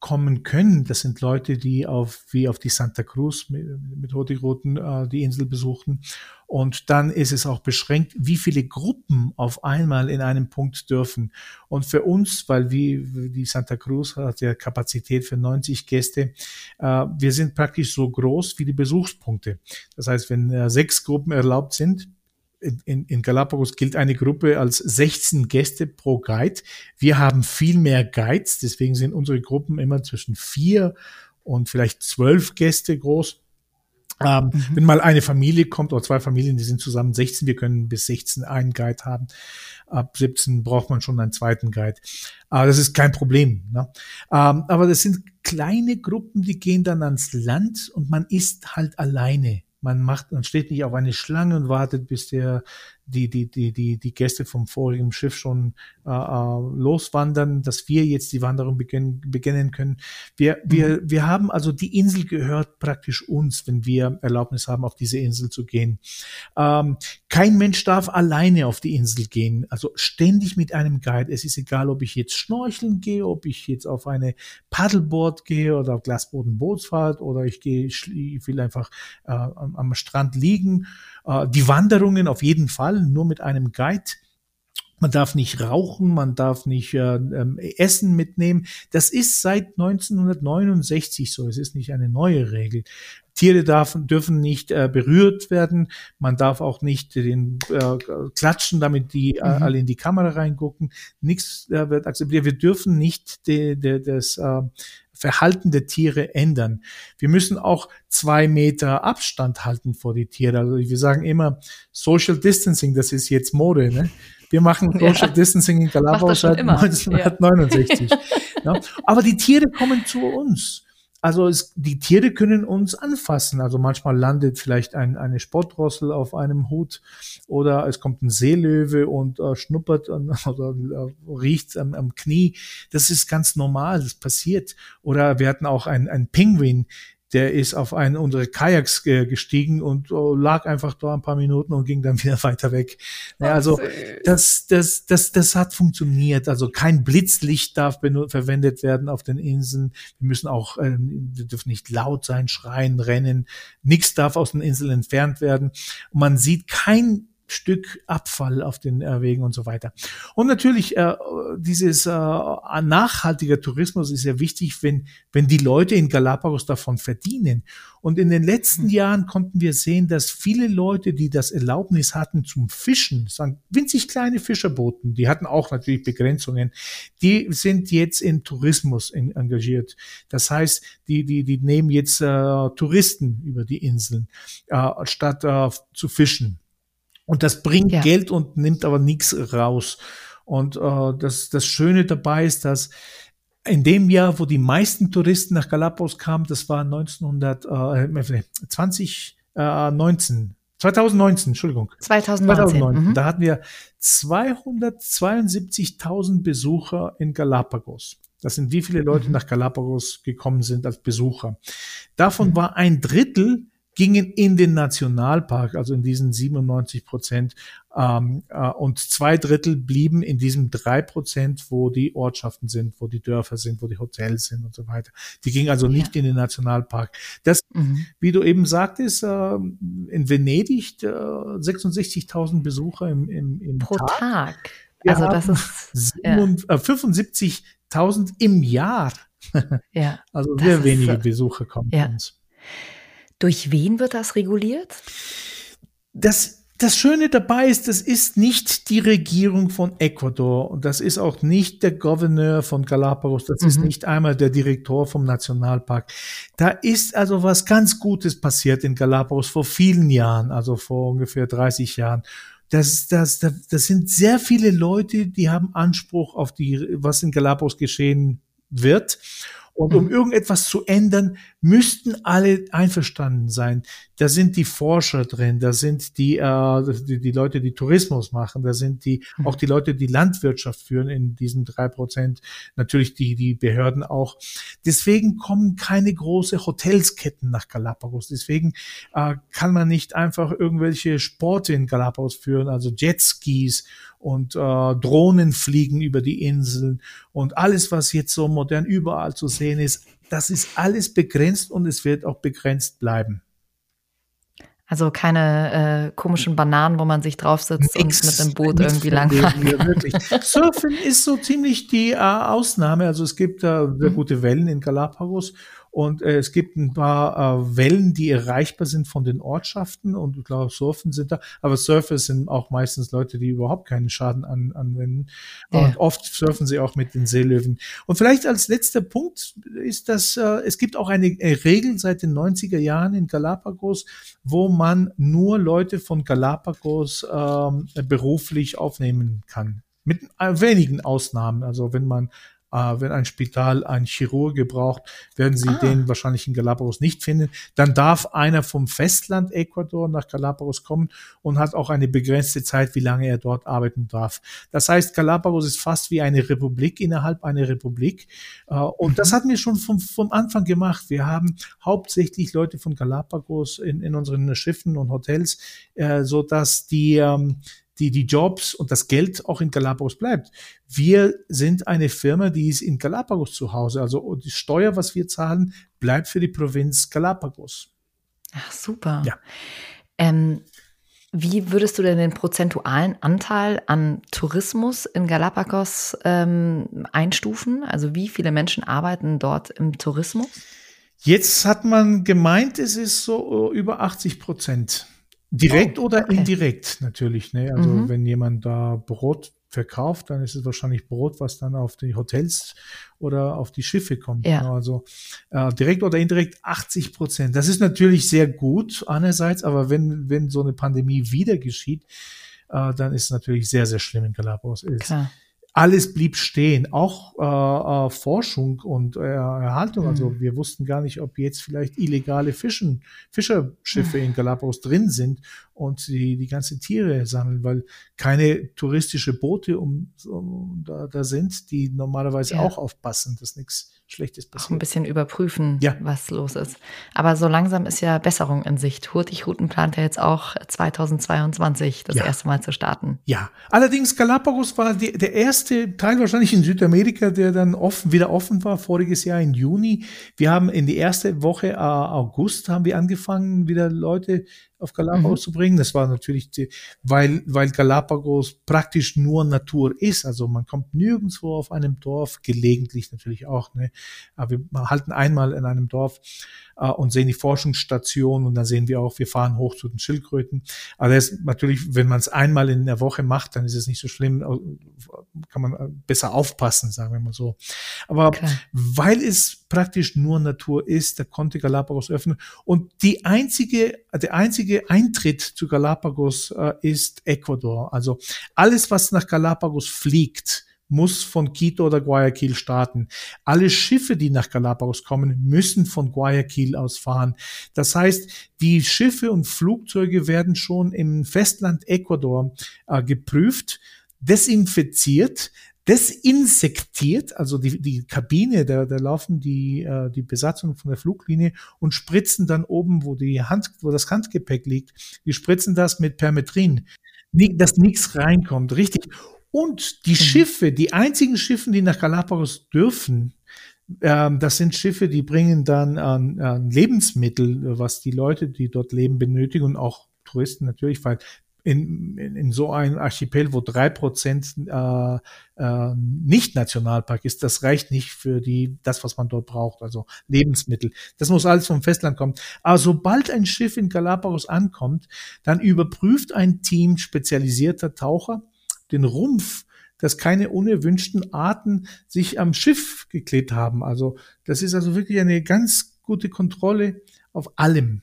hinkommen können, das sind Leute, die auf, wie auf die Santa Cruz mit, mit Hurtigruten äh, die Insel besuchen und dann ist es auch beschränkt, wie viele Gruppen auf einmal in einem Punkt dürfen. Und für uns, weil wie die Santa Cruz hat ja Kapazität für 90 Gäste, äh, wir sind praktisch so groß wie die Besuchspunkte. Das heißt, wenn äh, sechs Gruppen erlaubt sind, in, in Galapagos gilt eine Gruppe als 16 Gäste pro Guide. Wir haben viel mehr Guides, deswegen sind unsere Gruppen immer zwischen vier und vielleicht zwölf Gäste groß. Ähm, mhm. Wenn mal eine Familie kommt oder zwei Familien, die sind zusammen 16, wir können bis 16 einen Guide haben. Ab 17 braucht man schon einen zweiten Guide. Aber das ist kein Problem. Ne? Ähm, aber das sind kleine Gruppen, die gehen dann ans Land und man ist halt alleine. Man macht, man steht nicht auf eine Schlange und wartet, bis der die, die, die, die, die Gäste vom vorigen Schiff schon äh, äh, loswandern, dass wir jetzt die Wanderung beginnen, beginnen können. Wir, mhm. wir, wir haben also die Insel gehört praktisch uns, wenn wir Erlaubnis haben, auf diese Insel zu gehen. Ähm, kein Mensch darf alleine auf die Insel gehen, also ständig mit einem Guide. Es ist egal, ob ich jetzt schnorcheln gehe, ob ich jetzt auf eine Paddleboard gehe oder auf Glasboden Bootsfahrt oder ich gehe, ich will einfach äh, am, am Strand liegen. Äh, die Wanderungen auf jeden Fall, nur mit einem Guide. Man darf nicht rauchen, man darf nicht äh, ähm, Essen mitnehmen. Das ist seit 1969 so. Es ist nicht eine neue Regel. Tiere darf, dürfen nicht äh, berührt werden. Man darf auch nicht den äh, klatschen, damit die äh, mhm. alle in die Kamera reingucken. Nichts äh, wird akzeptiert. Wir dürfen nicht de, de, das äh, Verhalten der Tiere ändern. Wir müssen auch zwei Meter Abstand halten vor die Tiere. Also wir sagen immer Social Distancing, das ist jetzt Mode. Ne? Wir machen <laughs> Social ja. Distancing in Galapagos seit 1969. Ja. ja. Aber die Tiere kommen zu uns. Also es, die Tiere können uns anfassen. Also manchmal landet vielleicht ein, eine Sportrossel auf einem Hut oder es kommt ein Seelöwe und äh, schnuppert an, <laughs> oder äh, riecht am, am Knie. Das ist ganz normal, das passiert. Oder wir hatten auch einen Pinguin, der ist auf einen unserer Kajaks gestiegen und oh, lag einfach da ein paar Minuten und ging dann <laughs> wieder weiter weg. Ja, also das, das, das, das hat funktioniert. Also kein Blitzlicht darf verwendet werden auf den Inseln. Wir müssen auch, äh, wir dürfen nicht laut sein, schreien, rennen. Nichts darf aus den Inseln entfernt werden. Und man sieht kein Stück Abfall auf den äh, Wegen und so weiter. Und natürlich äh, dieses äh, nachhaltiger Tourismus ist ja wichtig, wenn wenn die Leute in Galapagos davon verdienen. Und in den letzten mhm. Jahren konnten wir sehen, dass viele Leute, die das Erlaubnis hatten zum Fischen, sagen winzig kleine Fischerbooten, die hatten auch natürlich Begrenzungen, die sind jetzt in Tourismus in, engagiert. Das heißt, die die die nehmen jetzt äh, Touristen über die Inseln äh, statt äh, zu fischen. Und das bringt ja. Geld und nimmt aber nichts raus. Und äh, das, das Schöne dabei ist, dass in dem Jahr, wo die meisten Touristen nach Galapagos kamen, das war 1920, äh, 19, 2019, Entschuldigung. 2019. 2019. Mhm. Da hatten wir 272.000 Besucher in Galapagos. Das sind wie viele Leute mhm. nach Galapagos gekommen sind als Besucher. Davon mhm. war ein Drittel gingen in den Nationalpark, also in diesen 97 Prozent, ähm, äh, und zwei Drittel blieben in diesem drei Prozent, wo die Ortschaften sind, wo die Dörfer sind, wo die Hotels sind und so weiter. Die gingen also nicht ja. in den Nationalpark. Das, mhm. wie du eben sagtest, äh, in Venedig äh, 66.000 Besucher im, im, im Pro Tag. Tag. Wir also das ist 7, ja. äh, 75.000 im Jahr. ja, <laughs> also sehr wenige ist, Besucher kommen ja. uns. Durch wen wird das reguliert? Das, das Schöne dabei ist, das ist nicht die Regierung von Ecuador und das ist auch nicht der Gouverneur von Galapagos, das mhm. ist nicht einmal der Direktor vom Nationalpark. Da ist also was ganz Gutes passiert in Galapagos vor vielen Jahren, also vor ungefähr 30 Jahren. Das, das, das, das sind sehr viele Leute, die haben Anspruch auf die, was in Galapagos geschehen wird. Und um mhm. irgendetwas zu ändern, müssten alle einverstanden sein. Da sind die Forscher drin, da sind die, äh, die, die Leute, die Tourismus machen, da sind die, mhm. auch die Leute, die Landwirtschaft führen in diesen drei Prozent, natürlich die, die Behörden auch. Deswegen kommen keine große Hotelsketten nach Galapagos. Deswegen äh, kann man nicht einfach irgendwelche Sporte in Galapagos führen, also Jetskis und äh, Drohnen fliegen über die Inseln und alles, was jetzt so modern überall zu sehen ist, das ist alles begrenzt und es wird auch begrenzt bleiben. Also keine äh, komischen Bananen, wo man sich draufsetzt nix, und mit dem Boot irgendwie langfährt. Surfen ist so ziemlich die äh, Ausnahme. Also es gibt äh, sehr mhm. gute Wellen in Galapagos und äh, es gibt ein paar äh, Wellen, die erreichbar sind von den Ortschaften und ich glaube, Surfen sind da. Aber Surfer sind auch meistens Leute, die überhaupt keinen Schaden an, anwenden. Ja. Und oft surfen sie auch mit den Seelöwen. Und vielleicht als letzter Punkt ist das, äh, es gibt auch eine äh, Regel seit den 90er Jahren in Galapagos, wo man nur Leute von Galapagos äh, beruflich aufnehmen kann. Mit äh, wenigen Ausnahmen. Also wenn man wenn ein Spital einen Chirurge braucht, werden sie ah. den wahrscheinlich in Galapagos nicht finden. Dann darf einer vom Festland Ecuador nach Galapagos kommen und hat auch eine begrenzte Zeit, wie lange er dort arbeiten darf. Das heißt, Galapagos ist fast wie eine Republik innerhalb einer Republik. Äh, und mhm. das hatten wir schon vom, vom Anfang gemacht. Wir haben hauptsächlich Leute von Galapagos in, in unseren Schiffen und Hotels, äh, so dass die ähm, die, die Jobs und das Geld auch in Galapagos bleibt. Wir sind eine Firma, die ist in Galapagos zu Hause. Also die Steuer, was wir zahlen, bleibt für die Provinz Galapagos. Ach, super. Ja. Ähm, wie würdest du denn den prozentualen Anteil an Tourismus in Galapagos ähm, einstufen? Also wie viele Menschen arbeiten dort im Tourismus? Jetzt hat man gemeint, es ist so über 80 Prozent. Direkt oh, oder okay. indirekt natürlich. Ne? Also mhm. wenn jemand da Brot verkauft, dann ist es wahrscheinlich Brot, was dann auf die Hotels oder auf die Schiffe kommt. Ja. Also äh, direkt oder indirekt 80 Prozent. Das ist natürlich sehr gut einerseits, aber wenn, wenn so eine Pandemie wieder geschieht, äh, dann ist es natürlich sehr, sehr schlimm in Galapagos. Klar alles blieb stehen, auch äh, äh, Forschung und äh, Erhaltung. Also mhm. Also wir wussten gar nicht, ob jetzt vielleicht illegale Fischen, Fischerschiffe mhm. in Galapagos drin sind und die die ganze Tiere sammeln, weil keine touristische Boote um, um da, da sind, die normalerweise ja. auch aufpassen, dass nichts Schlechtes passiert. Auch ein bisschen überprüfen, ja. was los ist. Aber so langsam ist ja Besserung in Sicht. Hurtigruten plant ja jetzt auch 2022 das ja. erste Mal zu starten. Ja, allerdings Galapagos war die, der erste Teil wahrscheinlich in Südamerika, der dann offen, wieder offen war, voriges Jahr im Juni. Wir haben in die erste Woche äh, August haben wir angefangen, wieder Leute auf Galapagos mhm. zu bringen. Das war natürlich, die, weil, weil Galapagos praktisch nur Natur ist. Also man kommt nirgendwo auf einem Dorf, gelegentlich natürlich auch. Ne? Aber wir halten einmal in einem Dorf äh, und sehen die Forschungsstation und dann sehen wir auch, wir fahren hoch zu den Schildkröten. Aber das ist natürlich, wenn man es einmal in der Woche macht, dann ist es nicht so schlimm, kann man besser aufpassen, sagen wir mal so. Aber okay. weil es praktisch nur Natur ist, da konnte Galapagos öffnen. Und die einzige, der einzige Eintritt zu Galapagos äh, ist Ecuador. Also alles, was nach Galapagos fliegt, muss von Quito oder Guayaquil starten. Alle Schiffe, die nach Galapagos kommen, müssen von Guayaquil aus fahren. Das heißt, die Schiffe und Flugzeuge werden schon im Festland Ecuador äh, geprüft, desinfiziert, desinsektiert, also die, die Kabine, da, da laufen die, äh, die Besatzung von der Fluglinie und spritzen dann oben, wo die Hand, wo das Handgepäck liegt, die spritzen das mit Permetrin, dass nichts reinkommt, richtig. Und die mhm. Schiffe, die einzigen Schiffe, die nach Galapagos dürfen, ähm, das sind Schiffe, die bringen dann an, an Lebensmittel, was die Leute, die dort leben, benötigen und auch Touristen natürlich, weil in, in, in so einem Archipel, wo drei Prozent äh, äh, nicht Nationalpark ist, das reicht nicht für die das, was man dort braucht, also Lebensmittel. Das muss alles vom Festland kommen. Aber sobald ein Schiff in Galapagos ankommt, dann überprüft ein Team spezialisierter Taucher den Rumpf, dass keine unerwünschten Arten sich am Schiff geklebt haben. Also das ist also wirklich eine ganz gute Kontrolle auf allem.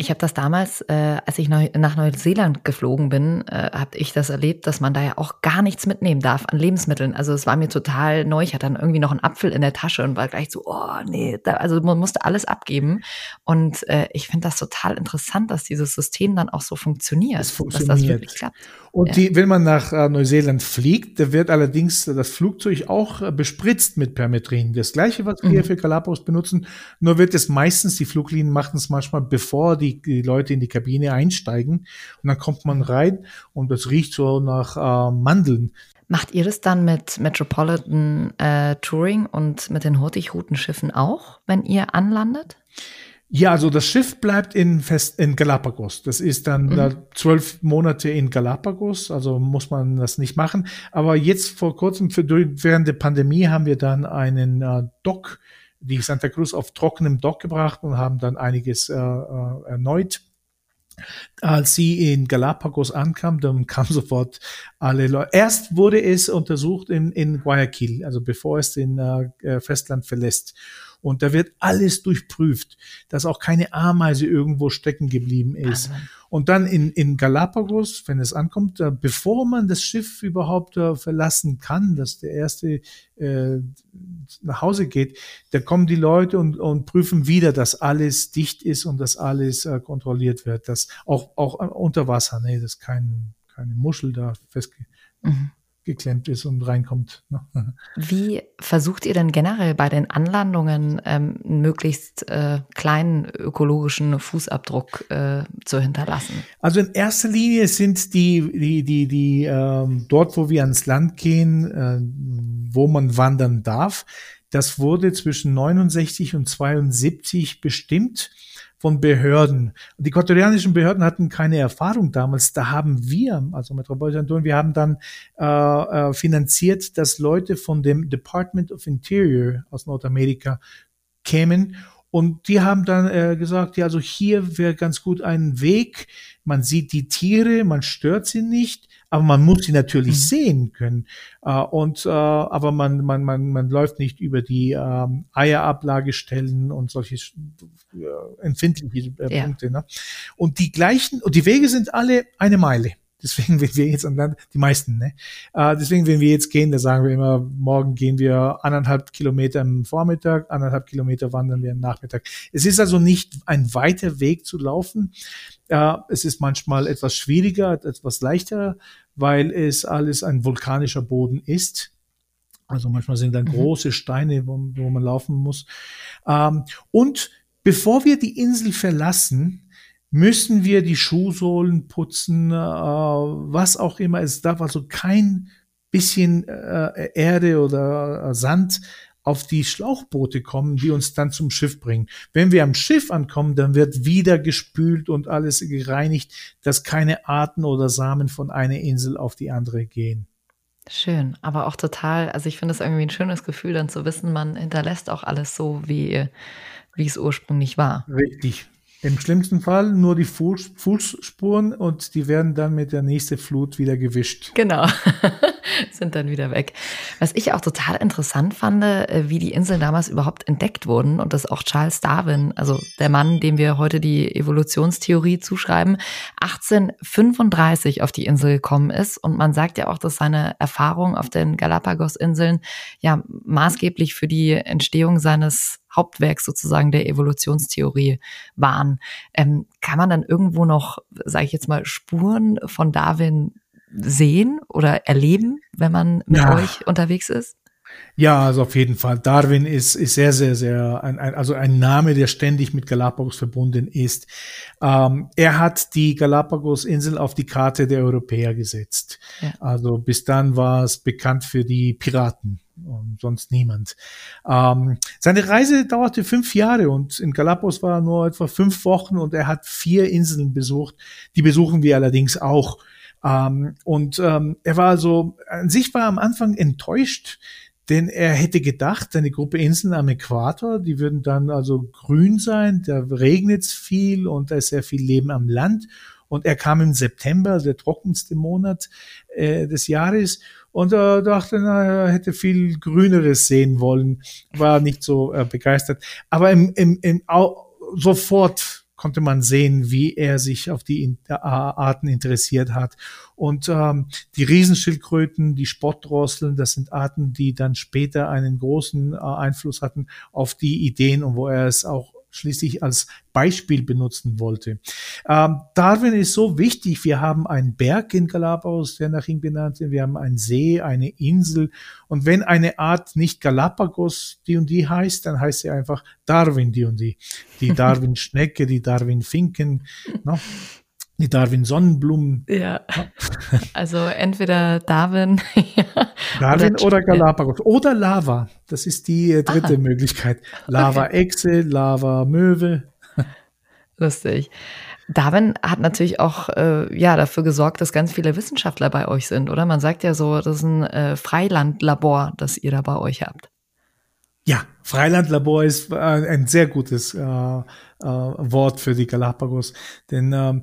Ich habe das damals, äh, als ich neu, nach Neuseeland geflogen bin, äh, habe ich das erlebt, dass man da ja auch gar nichts mitnehmen darf an Lebensmitteln. Also es war mir total neu. Ich hatte dann irgendwie noch einen Apfel in der Tasche und war gleich so, oh nee, da, also man musste alles abgeben. Und äh, ich finde das total interessant, dass dieses System dann auch so funktioniert, funktioniert. dass das wirklich klappt. Und ja. die, wenn man nach äh, Neuseeland fliegt, da wird allerdings das Flugzeug auch äh, bespritzt mit Permetrin. Das gleiche, was wir mhm. für Galapagos benutzen, nur wird es meistens, die Fluglinien machen es manchmal, bevor die die, Leute in die Kabine einsteigen und dann kommt man rein und das riecht so nach äh, Mandeln. Macht ihr das dann mit Metropolitan äh, Touring und mit den Hurtigrutenschiffen auch, wenn ihr anlandet? Ja, also das Schiff bleibt in, Fest, in Galapagos. Das ist dann mhm. da zwölf Monate in Galapagos, also muss man das nicht machen. Aber jetzt vor kurzem, für, während der Pandemie, haben wir dann einen äh, Dock die Santa Cruz auf trockenem Dock gebracht und haben dann einiges äh, äh, erneut. Als sie in Galapagos ankam, dann <laughs> kam sofort alle Leute. Erst wurde es untersucht in, in Guayaquil, also bevor es den äh, Festland verlässt. Und da wird alles durchprüft, dass auch keine Ameise irgendwo stecken geblieben ist. Also. Und dann in, in Galapagos, wenn es ankommt, äh, bevor man das Schiff überhaupt äh, verlassen kann, dass der erste äh, nach Hause geht, da kommen die Leute und, und prüfen wieder, dass alles dicht ist und dass alles äh, kontrolliert wird. Dass auch, auch unter Wasser, nee, dass kein, keine Muschel da festge mhm geklemmt ist und reinkommt. Ne? <laughs> Wie versucht ihr denn generell bei den Anlandungen ähm, möglichst äh, kleinen ökologischen Fußabdruck äh, zu hinterlassen? Also in erster Linie sind die, die, die, die ähm, dort, wo wir ans Land gehen, äh, wo man wandern darf, das wurde zwischen 69 und 72 bestimmt von Behörden. Die ecuadorianischen Behörden hatten keine Erfahrung damals. Da haben wir, also Metropolitan wir haben dann äh, äh, finanziert, dass Leute von dem Department of Interior aus Nordamerika kämen und die haben dann äh, gesagt, ja, also hier wäre ganz gut ein Weg. Man sieht die Tiere, man stört sie nicht, aber man muss sie natürlich mhm. sehen können. Äh, und äh, aber man, man, man, man läuft nicht über die ähm, Eierablagestellen und solche äh, empfindliche äh, ja. Punkte. Ne? Und die gleichen, und die Wege sind alle eine Meile. Deswegen, <laughs> wenn wir jetzt am Land, die meisten, ne? Äh, deswegen, wenn wir jetzt gehen, da sagen wir immer, morgen gehen wir anderthalb Kilometer am Vormittag, anderthalb Kilometer wandern wir am Nachmittag. Es ist also nicht ein weiter Weg zu laufen. Äh, es ist manchmal etwas schwieriger, etwas leichter, weil es alles ein vulkanischer Boden ist. Also manchmal sind dann mhm. große Steine, wo, wo man laufen muss. Ähm, und bevor wir die Insel verlassen, müssen wir die Schuhsohlen putzen, äh, was auch immer. Es darf also kein bisschen äh, Erde oder äh, Sand auf die Schlauchboote kommen, die uns dann zum Schiff bringen. Wenn wir am Schiff ankommen, dann wird wieder gespült und alles gereinigt, dass keine Arten oder Samen von einer Insel auf die andere gehen. Schön, aber auch total, also ich finde es irgendwie ein schönes Gefühl, dann zu wissen, man hinterlässt auch alles so, wie, wie es ursprünglich war. Richtig, im schlimmsten Fall nur die Fuß, Fußspuren und die werden dann mit der nächsten Flut wieder gewischt. Genau, <laughs> <laughs> sind dann wieder weg. Was ich auch total interessant fand, äh, wie die Inseln damals überhaupt entdeckt wurden und dass auch Charles Darwin, also der Mann, dem wir heute die Evolutionstheorie zuschreiben, 1835 auf die Insel gekommen ist. Und man sagt ja auch, dass seine Erfahrung auf den Galapagos-Inseln ja maßgeblich für die Entstehung seines Hauptwerk sozusagen der Evolutionstheorie waren. Ähm, kann man dann irgendwo noch, sage ich jetzt mal, Spuren von Darwin sehen oder erleben, wenn man mit ja. euch unterwegs ist? Ja, also auf jeden Fall. Darwin ist, ist sehr, sehr, sehr, ein, ein, also ein Name, der ständig mit Galapagos verbunden ist. Ähm, er hat die Galapagos-Insel auf die Karte der Europäer gesetzt. Ja. Also bis dann war es bekannt für die Piraten und sonst niemand. Ähm, seine Reise dauerte fünf Jahre und in Galapagos war er nur etwa fünf Wochen und er hat vier Inseln besucht. Die besuchen wir allerdings auch. Ähm, und ähm, er war also, an sich war am Anfang enttäuscht, denn er hätte gedacht, eine Gruppe Inseln am Äquator, die würden dann also grün sein, da regnet es viel und da ist sehr viel Leben am Land. Und er kam im September, der trockenste Monat äh, des Jahres, und er dachte, na, er hätte viel Grüneres sehen wollen, war nicht so äh, begeistert. Aber im, im, im, sofort konnte man sehen, wie er sich auf die äh, Arten interessiert hat. Und ähm, die Riesenschildkröten, die Spottdrosseln, das sind Arten, die dann später einen großen äh, Einfluss hatten auf die Ideen und wo er es auch schließlich als Beispiel benutzen wollte. Ähm, Darwin ist so wichtig. Wir haben einen Berg in Galapagos, der nach ihm benannt ist. Wir haben einen See, eine Insel. Und wenn eine Art nicht Galapagos die und die heißt, dann heißt sie einfach Darwin die und die. Die Darwin-Schnecke, die Darwin-Finken. No? Ne? Die Darwin-Sonnenblumen. Ja. <laughs> Also entweder Darwin. <laughs> Darwin oder, oder Galapagos. Oder Lava. Das ist die äh, dritte ah. Möglichkeit. <laughs> Lava-Echse, Lava-Möwe. Lustig. Darwin hat natürlich auch äh, ja dafür gesorgt, dass ganz viele Wissenschaftler bei euch sind, oder? Man sagt ja so, das ist ein äh, Freilandlabor, das ihr da bei euch habt. Ja, Freilandlabor ist äh, ein sehr gutes äh, äh, Wort für die Galapagos, denn ähm,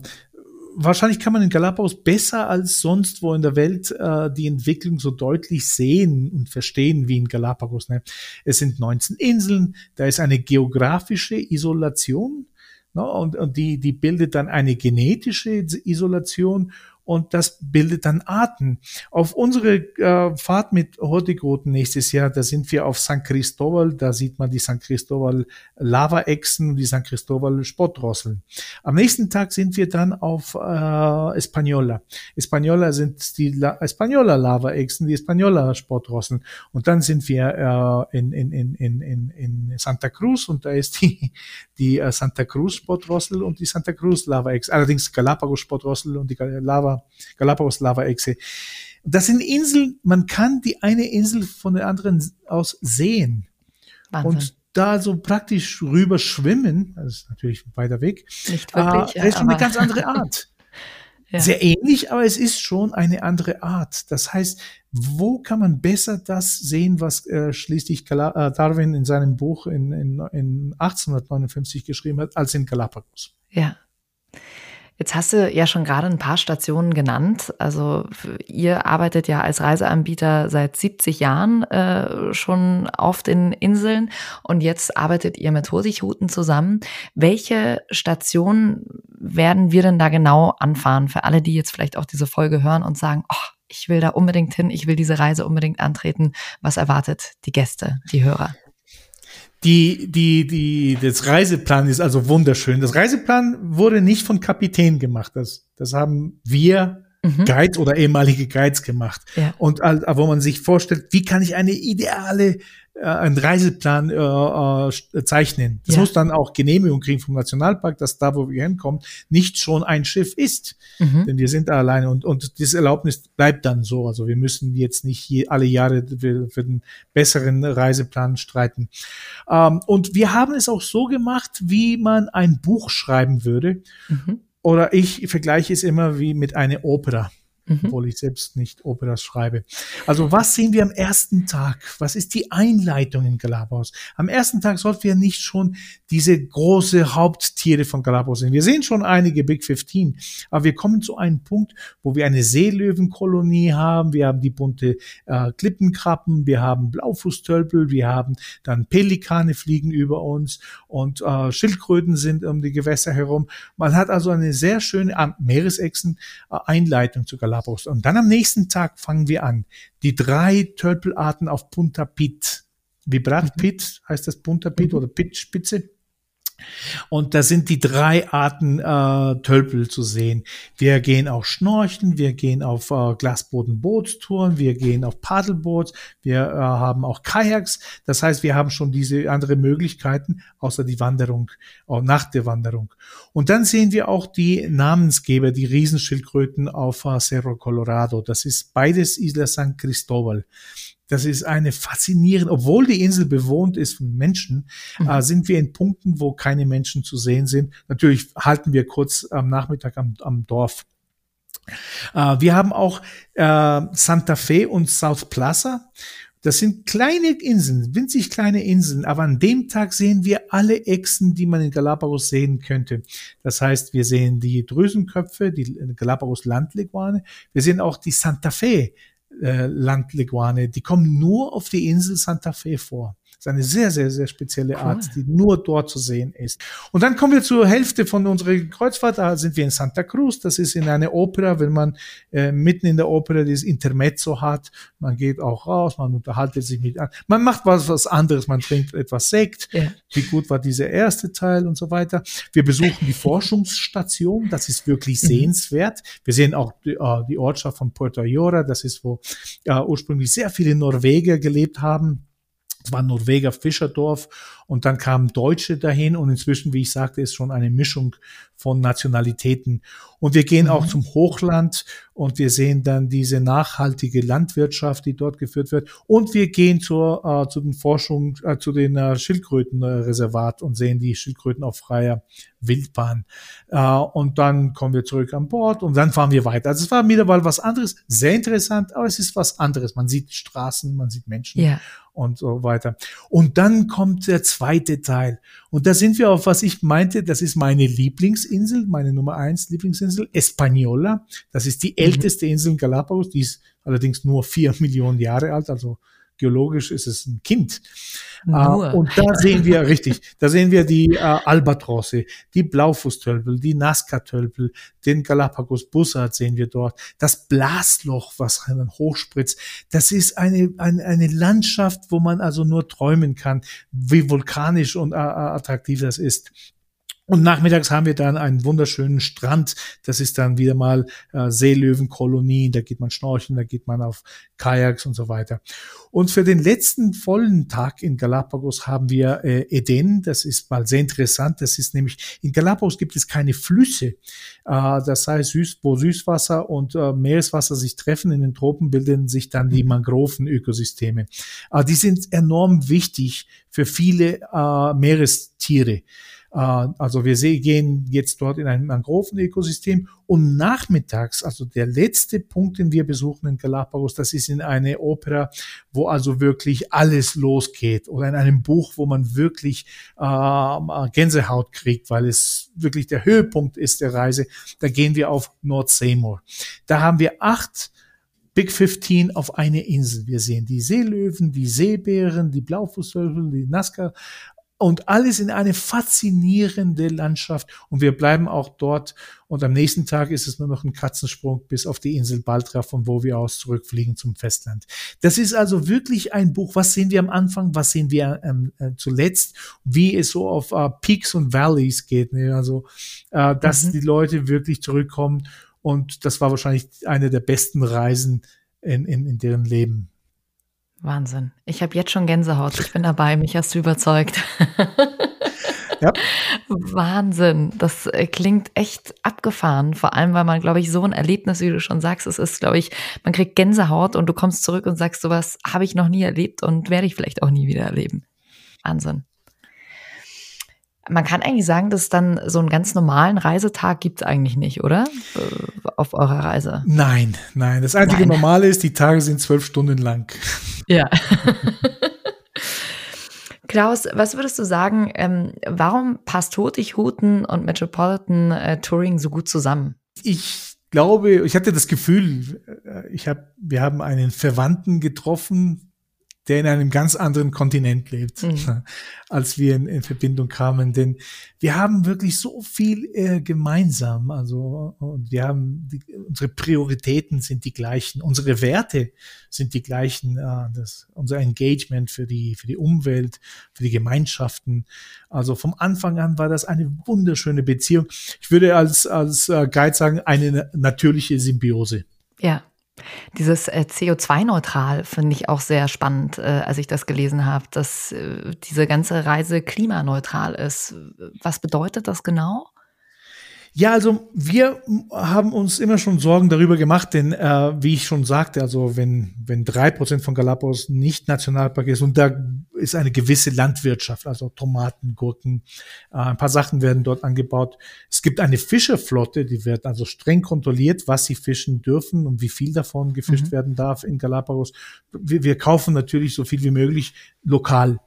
wahrscheinlich kann man in Galapagos besser als sonst wo in der Welt äh, die Entwicklung so deutlich sehen und verstehen wie in Galapagos. Ne? Es sind 19 Inseln, da ist eine geografische Isolation ne? und, und die, die bildet dann eine genetische Isolation und das bildet dann Arten. Auf unsere äh, Fahrt mit Hortigroten nächstes Jahr, da sind wir auf San Cristobal, da sieht man die San Cristobal Lavaechsen und die San Cristobal Spottdrosseln. Am nächsten Tag sind wir dann auf äh, Española. Española sind die La Española Lavaechsen, die Española Spottdrosseln. Und dann sind wir äh, in, in, in, in, in Santa Cruz und da ist die, die äh, Santa Cruz Spottdrossel und die Santa Cruz Lavaechse. Allerdings Galapagos Spottdrossel und die Lava Galapagos Lava-Echse. Das sind Inseln, man kann die eine Insel von der anderen aus sehen. Wahnsinn. Und da so praktisch rüber schwimmen, das ist natürlich weiter weg, Nicht wirklich, äh, ist schon eine ganz andere Art. <laughs> ja. Sehr ähnlich, aber es ist schon eine andere Art. Das heißt, wo kann man besser das sehen, was äh, schließlich Gal äh, Darwin in seinem Buch in, in, in 1859 geschrieben hat, als in Galapagos? Ja. Jetzt hast du ja schon gerade ein paar Stationen genannt. Also ihr arbeitet ja als Reiseanbieter seit 70 Jahren äh, schon auf den Inseln und jetzt arbeitet ihr mit Hurtigruten zusammen. Welche Stationen werden wir denn da genau anfahren für alle, die jetzt vielleicht auch diese Folge hören und sagen, oh, ich will da unbedingt hin, ich will diese Reise unbedingt antreten. Was erwartet die Gäste, die Hörer? Die, die, die, das Reiseplan ist also wunderschön. Das Reiseplan wurde nicht von Kapitän gemacht. Das, das haben wir mhm. Guides oder ehemalige Guides gemacht. Ja. Und wo man sich vorstellt, wie kann ich eine ideale einen Reiseplan äh, äh, zeichnen. Das ja. muss dann auch Genehmigung kriegen vom Nationalpark, dass da, wo wir hinkommen, nicht schon ein Schiff ist. Mhm. Denn wir sind da alleine und, und dieses Erlaubnis bleibt dann so. Also wir müssen jetzt nicht hier alle Jahre für, für den besseren Reiseplan streiten. Ähm, und wir haben es auch so gemacht, wie man ein Buch schreiben würde. Mhm. Oder ich vergleiche es immer wie mit einer Opera mhm. obwohl ich selbst nicht Operas schreibe. Also was sehen wir am ersten Tag? Was ist die Einleitung in Galapagos? Am ersten Tag sollten wir nicht schon diese große Haupttiere von Galapagos sehen. Wir sehen schon einige Big 15, aber wir kommen zu einem Punkt, wo wir eine Seelöwenkolonie haben, wir haben die bunte äh, Klippenkrabben, wir haben Blaufußtölpel, wir haben dann Pelikane fliegen über uns und äh, Schildkröten sind um die Gewässer herum. Man hat also eine sehr schöne äh, Meeresechsen äh, Einleitung zu Galapagos. Galapagos. Und dann am nächsten Tag fangen wir an. Die drei Tölpelarten auf Punta Pit. Vibrat mhm. Pit heißt das Punta Pit mhm. oder Pit-Spitze. Und da sind die drei Arten äh, Tölpel zu sehen. Wir gehen auch schnorcheln, wir gehen auf äh, Glasboden-Bootstouren, wir gehen auf Paddleboards, wir äh, haben auch Kajaks. Das heißt, wir haben schon diese andere Möglichkeiten, außer die Wanderung, äh, nach der Wanderung. Und dann sehen wir auch die Namensgeber, die Riesenschildkröten auf äh, Cerro Colorado. Das ist beides Isla San Cristobal. Das ist eine faszinierende, obwohl die Insel bewohnt ist von Menschen, mhm. äh, sind wir in Punkten, wo keine Menschen zu sehen sind. Natürlich halten wir kurz am Nachmittag am, am Dorf. Äh, wir haben auch äh, Santa Fe und South Plaza. Das sind kleine Inseln, winzig kleine Inseln, aber an dem Tag sehen wir alle Echsen, die man in Galapagos sehen könnte. Das heißt, wir sehen die Drüsenköpfe, die Galapagos Landleguane, wir sehen auch die Santa Fe äh, Landleguane, die kommen nur auf die Insel Santa Fe vor. Das ist eine sehr, sehr, sehr spezielle Art, cool. die nur dort zu sehen ist. Und dann kommen wir zur Hälfte von unserer Kreuzfahrt. Da sind wir in Santa Cruz. Das ist in einer Opera, wenn man äh, mitten in der Opera dieses Intermezzo hat. Man geht auch raus, man unterhaltet sich mit an. Man macht was, was anderes. Man trinkt etwas Sekt. Ja. Wie gut war dieser erste Teil und so weiter. Wir besuchen die <laughs> Forschungsstation. Das ist wirklich mhm. sehenswert. Wir sehen auch die, äh, die Ortschaft von Puerto Ayora. Das ist, wo äh, ursprünglich sehr viele Norweger gelebt haben war Norweger Fischerdorf und dann kamen Deutsche dahin und inzwischen, wie ich sagte, ist schon eine Mischung von Nationalitäten. Und wir gehen mhm. auch zum Hochland und wir sehen dann diese nachhaltige Landwirtschaft, die dort geführt wird. Und wir gehen zur, äh, zu den Forschung, äh, zu den äh, Schildkrötenreservat und sehen die Schildkröten auf freier Wildbahn. Äh, und dann kommen wir zurück an Bord und dann fahren wir weiter. Also es war mal was anderes, sehr interessant, aber es ist was anderes. Man sieht Straßen, man sieht Menschen yeah. Und so weiter. Und dann kommt der zweite Teil. Und da sind wir auf, was ich meinte, das ist meine Lieblingsinsel, meine Nummer eins Lieblingsinsel, Española. Das ist die mhm. älteste Insel in Galapagos, die ist allerdings nur vier <laughs> Millionen Jahre alt, also geologisch ist es ein Kind. Nur. Uh, und da sehen wir, <laughs> richtig, da sehen wir die äh, Albatrosse, die Blaufußtölpel, die Nazca-Tölpel, den Galapagos-Bussard sehen wir dort, das Blasloch, was dann hochspritzt. Das ist eine, eine, eine Landschaft, wo man also nur träumen kann, wie vulkanisch und äh, attraktiv das ist. Und nachmittags haben wir dann einen wunderschönen Strand. Das ist dann wieder mal äh, Seelöwenkolonie. Da geht man schnorcheln, da geht man auf Kajaks und so weiter. Und für den letzten vollen Tag in Galapagos haben wir äh, Eden. Das ist mal sehr interessant. Das ist nämlich, in Galapagos gibt es keine Flüsse. Äh, das heißt, süß, wo Süßwasser und äh, Meereswasser sich treffen in den Tropen, bilden sich dann die Mangrovenökosysteme. Äh, die sind enorm wichtig für viele äh, Meerestiere. Äh, also wir gehen jetzt dort in ein Mangroven-Ökosystem und nachmittags, also der letzte Punkt, den wir besuchen in Galapagos, das ist in eine Opera, wo also wirklich alles losgeht oder in einem Buch, wo man wirklich äh, Gänsehaut kriegt, weil es wirklich der Höhepunkt ist der Reise. Da gehen wir auf North Seymour. Da haben wir acht Big 15 auf eine Insel. Wir sehen die Seelöwen, die Seebären, die Blaufußvögel, die Nazca und alles in eine faszinierende Landschaft. Und wir bleiben auch dort. Und am nächsten Tag ist es nur noch ein Katzensprung bis auf die Insel Baltra, von wo wir aus zurückfliegen zum Festland. Das ist also wirklich ein Buch. Was sehen wir am Anfang? Was sehen wir ähm, äh, zuletzt? Wie es so auf äh, Peaks und Valleys geht. Ne? Also, äh, dass mhm. die Leute wirklich zurückkommen. Und das war wahrscheinlich eine der besten Reisen in, in, in deren Leben. Wahnsinn. Ich habe jetzt schon Gänsehaut. Ich bin dabei. Mich hast du überzeugt. <laughs> Ja. Wahnsinn. Das äh, klingt echt abgefahren. Vor allem, weil man, glaube ich, so ein Erlebnis, wie du schon sagst, es ist, glaube ich, man kriegt Gänsehaut und du kommst zurück und sagst, sowas habe ich noch nie erlebt und werde ich vielleicht auch nie wieder erleben. Wahnsinn. Man kann eigentlich sagen, dass dann so einen ganz normalen Reisetag gibt es eigentlich nicht, oder? Äh, auf eurer Reise. Nein, nein. Das einzige nein. Normale ist, die Tage sind zwölf Stunden lang. Ja. <laughs> Klaus, was würdest du sagen, ähm, warum passt Hutighuten und Metropolitan äh, Touring so gut zusammen? Ich glaube, ich hatte das Gefühl, äh, ich hab, wir haben einen Verwandten getroffen, der in einem ganz anderen Kontinent lebt, mhm. <laughs> als wir in, in, Verbindung kamen. Denn wir haben wirklich so viel äh, gemeinsam. Also und wir haben die, unsere Prioritäten sind die gleichen, unsere Werte sind die gleichen. Äh, das, unser Engagement für die für die Umwelt, für die Gemeinschaften. Also vom Anfang an war das eine wunderschöne Beziehung. Ich würde als als äh, Guide sagen eine natürliche Symbiose. Ja, dieses äh, CO2-neutral finde ich auch sehr spannend, äh, als ich das gelesen habe, dass äh, diese ganze Reise klimaneutral ist. Was bedeutet das genau? Ja, also wir haben uns immer schon Sorgen darüber gemacht, denn äh, wie ich schon sagte, also wenn wenn drei Prozent von Galapagos nicht Nationalpark ist und da ist eine gewisse Landwirtschaft, also Tomaten, Gurken, äh, ein paar Sachen werden dort angebaut. Es gibt eine Fischerflotte, die wird also streng kontrolliert, was sie fischen dürfen und wie viel davon gefischt mhm. werden darf in Galapagos. Wir, wir kaufen natürlich so viel wie möglich lokal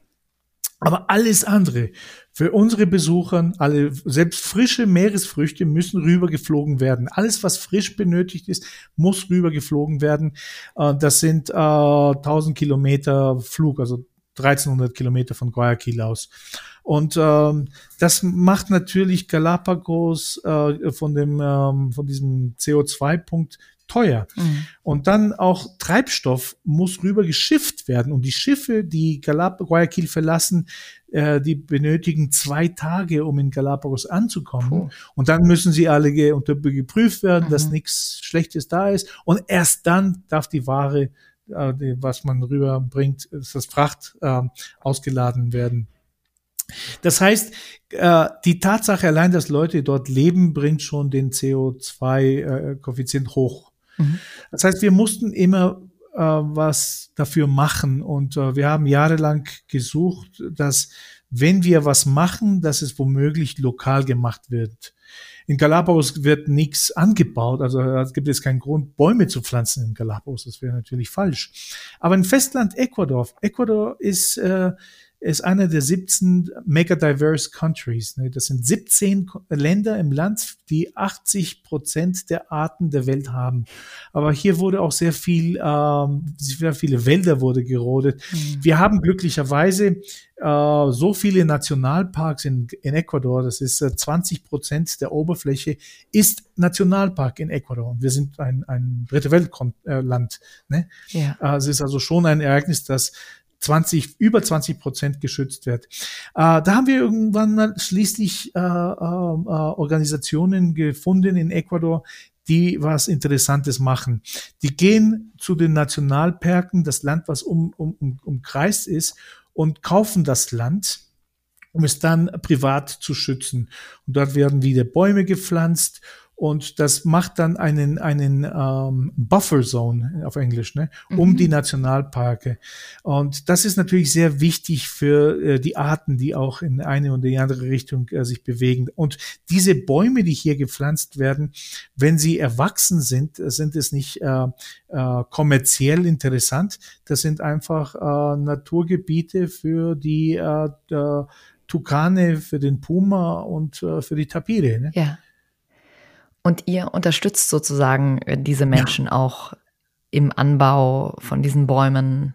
aber alles andere, für unsere Besucher, alle, selbst frische Meeresfrüchte müssen rübergeflogen werden. Alles, was frisch benötigt ist, muss rübergeflogen werden. Äh, das sind äh, 1000 Kilometer Flug, also 1300 Kilometer von Guayaquil aus. Und ähm, das macht natürlich Galapagos äh, von dem ähm, von diesem CO2-Punkt teuer. Mhm. Und dann auch Treibstoff muss rüber geschifft werden. Und die Schiffe, die Galapagos Guayaquil verlassen, äh, die benötigen zwei Tage, um in Galapagos anzukommen. Puh. Und dann müssen sie alle ge geprüft werden, mhm. dass nichts Schlechtes da ist. Und erst dann darf die Ware, äh, die, was man rüberbringt, das Fracht äh, ausgeladen werden. Das heißt, äh, die Tatsache allein, dass Leute dort leben, bringt schon den CO2-Koeffizient äh, hoch. Mhm. Das heißt, wir mussten immer äh, was dafür machen und äh, wir haben jahrelang gesucht, dass wenn wir was machen, dass es womöglich lokal gemacht wird. In Galapagos wird nichts angebaut, also es gibt es keinen Grund, Bäume zu pflanzen in Galapagos. Das wäre natürlich falsch. Aber im Festland Ecuador, Ecuador ist äh, ist einer der 17 mega diverse countries. Ne? Das sind 17 Länder im Land, die 80 Prozent der Arten der Welt haben. Aber hier wurde auch sehr viel, ähm, sehr viele Wälder wurde gerodet. Mhm. Wir haben glücklicherweise äh, so viele Nationalparks in, in Ecuador. Das ist äh, 20 Prozent der Oberfläche ist Nationalpark in Ecuador. Und wir sind ein, ein dritte Weltland. Äh, ne? ja. äh, es ist also schon ein Ereignis, dass 20, über 20 Prozent geschützt wird. Äh, da haben wir irgendwann mal schließlich äh, äh, Organisationen gefunden in Ecuador, die was Interessantes machen. Die gehen zu den Nationalparken, das Land, was um, um, um, umkreist ist, und kaufen das Land, um es dann privat zu schützen. Und dort werden wieder Bäume gepflanzt und das macht dann einen, einen ähm, Buffer Zone auf Englisch, ne, um mhm. die Nationalparke. Und das ist natürlich sehr wichtig für äh, die Arten, die auch in eine oder die andere Richtung äh, sich bewegen. Und diese Bäume, die hier gepflanzt werden, wenn sie erwachsen sind, sind es nicht äh, äh, kommerziell interessant. Das sind einfach äh, Naturgebiete für die äh, Tukane, für den Puma und äh, für die Tapire. Ne? Ja. Und ihr unterstützt sozusagen äh, diese Menschen ja. auch im Anbau von diesen Bäumen.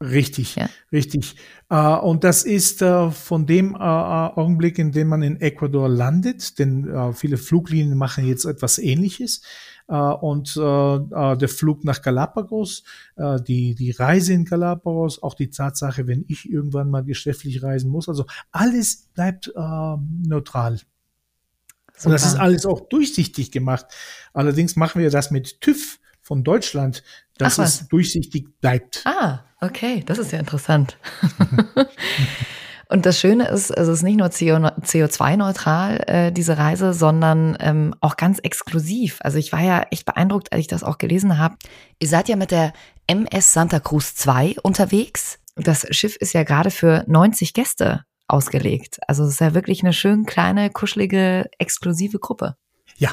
Richtig, ja. richtig. Uh, und das ist uh, von dem Augenblick, in dem man in Ecuador landet, denn viele Fluglinien machen jetzt etwas Ähnliches. und der Flug nach Galapagos, die, die Reise in Galapagos, auch die Tatsache, wenn ich irgendwann mal geschäftlich reisen muss, also alles bleibt neutral. Super. Und das ist alles auch durchsichtig gemacht. Allerdings machen wir das mit TÜV von Deutschland, dass es durchsichtig bleibt. Ah, okay, das ist ja interessant. <laughs> Und das Schöne ist, es ist nicht nur CO2-neutral, äh, diese Reise, sondern ähm, auch ganz exklusiv. Also ich war ja echt beeindruckt, als ich das auch gelesen habe. Ihr seid ja mit der MS Santa Cruz 2 unterwegs. Das Schiff ist ja gerade für 90 Gäste ausgelegt. Also es ist ja wirklich eine schön kleine, kuschelige, exklusive Gruppe. Ja,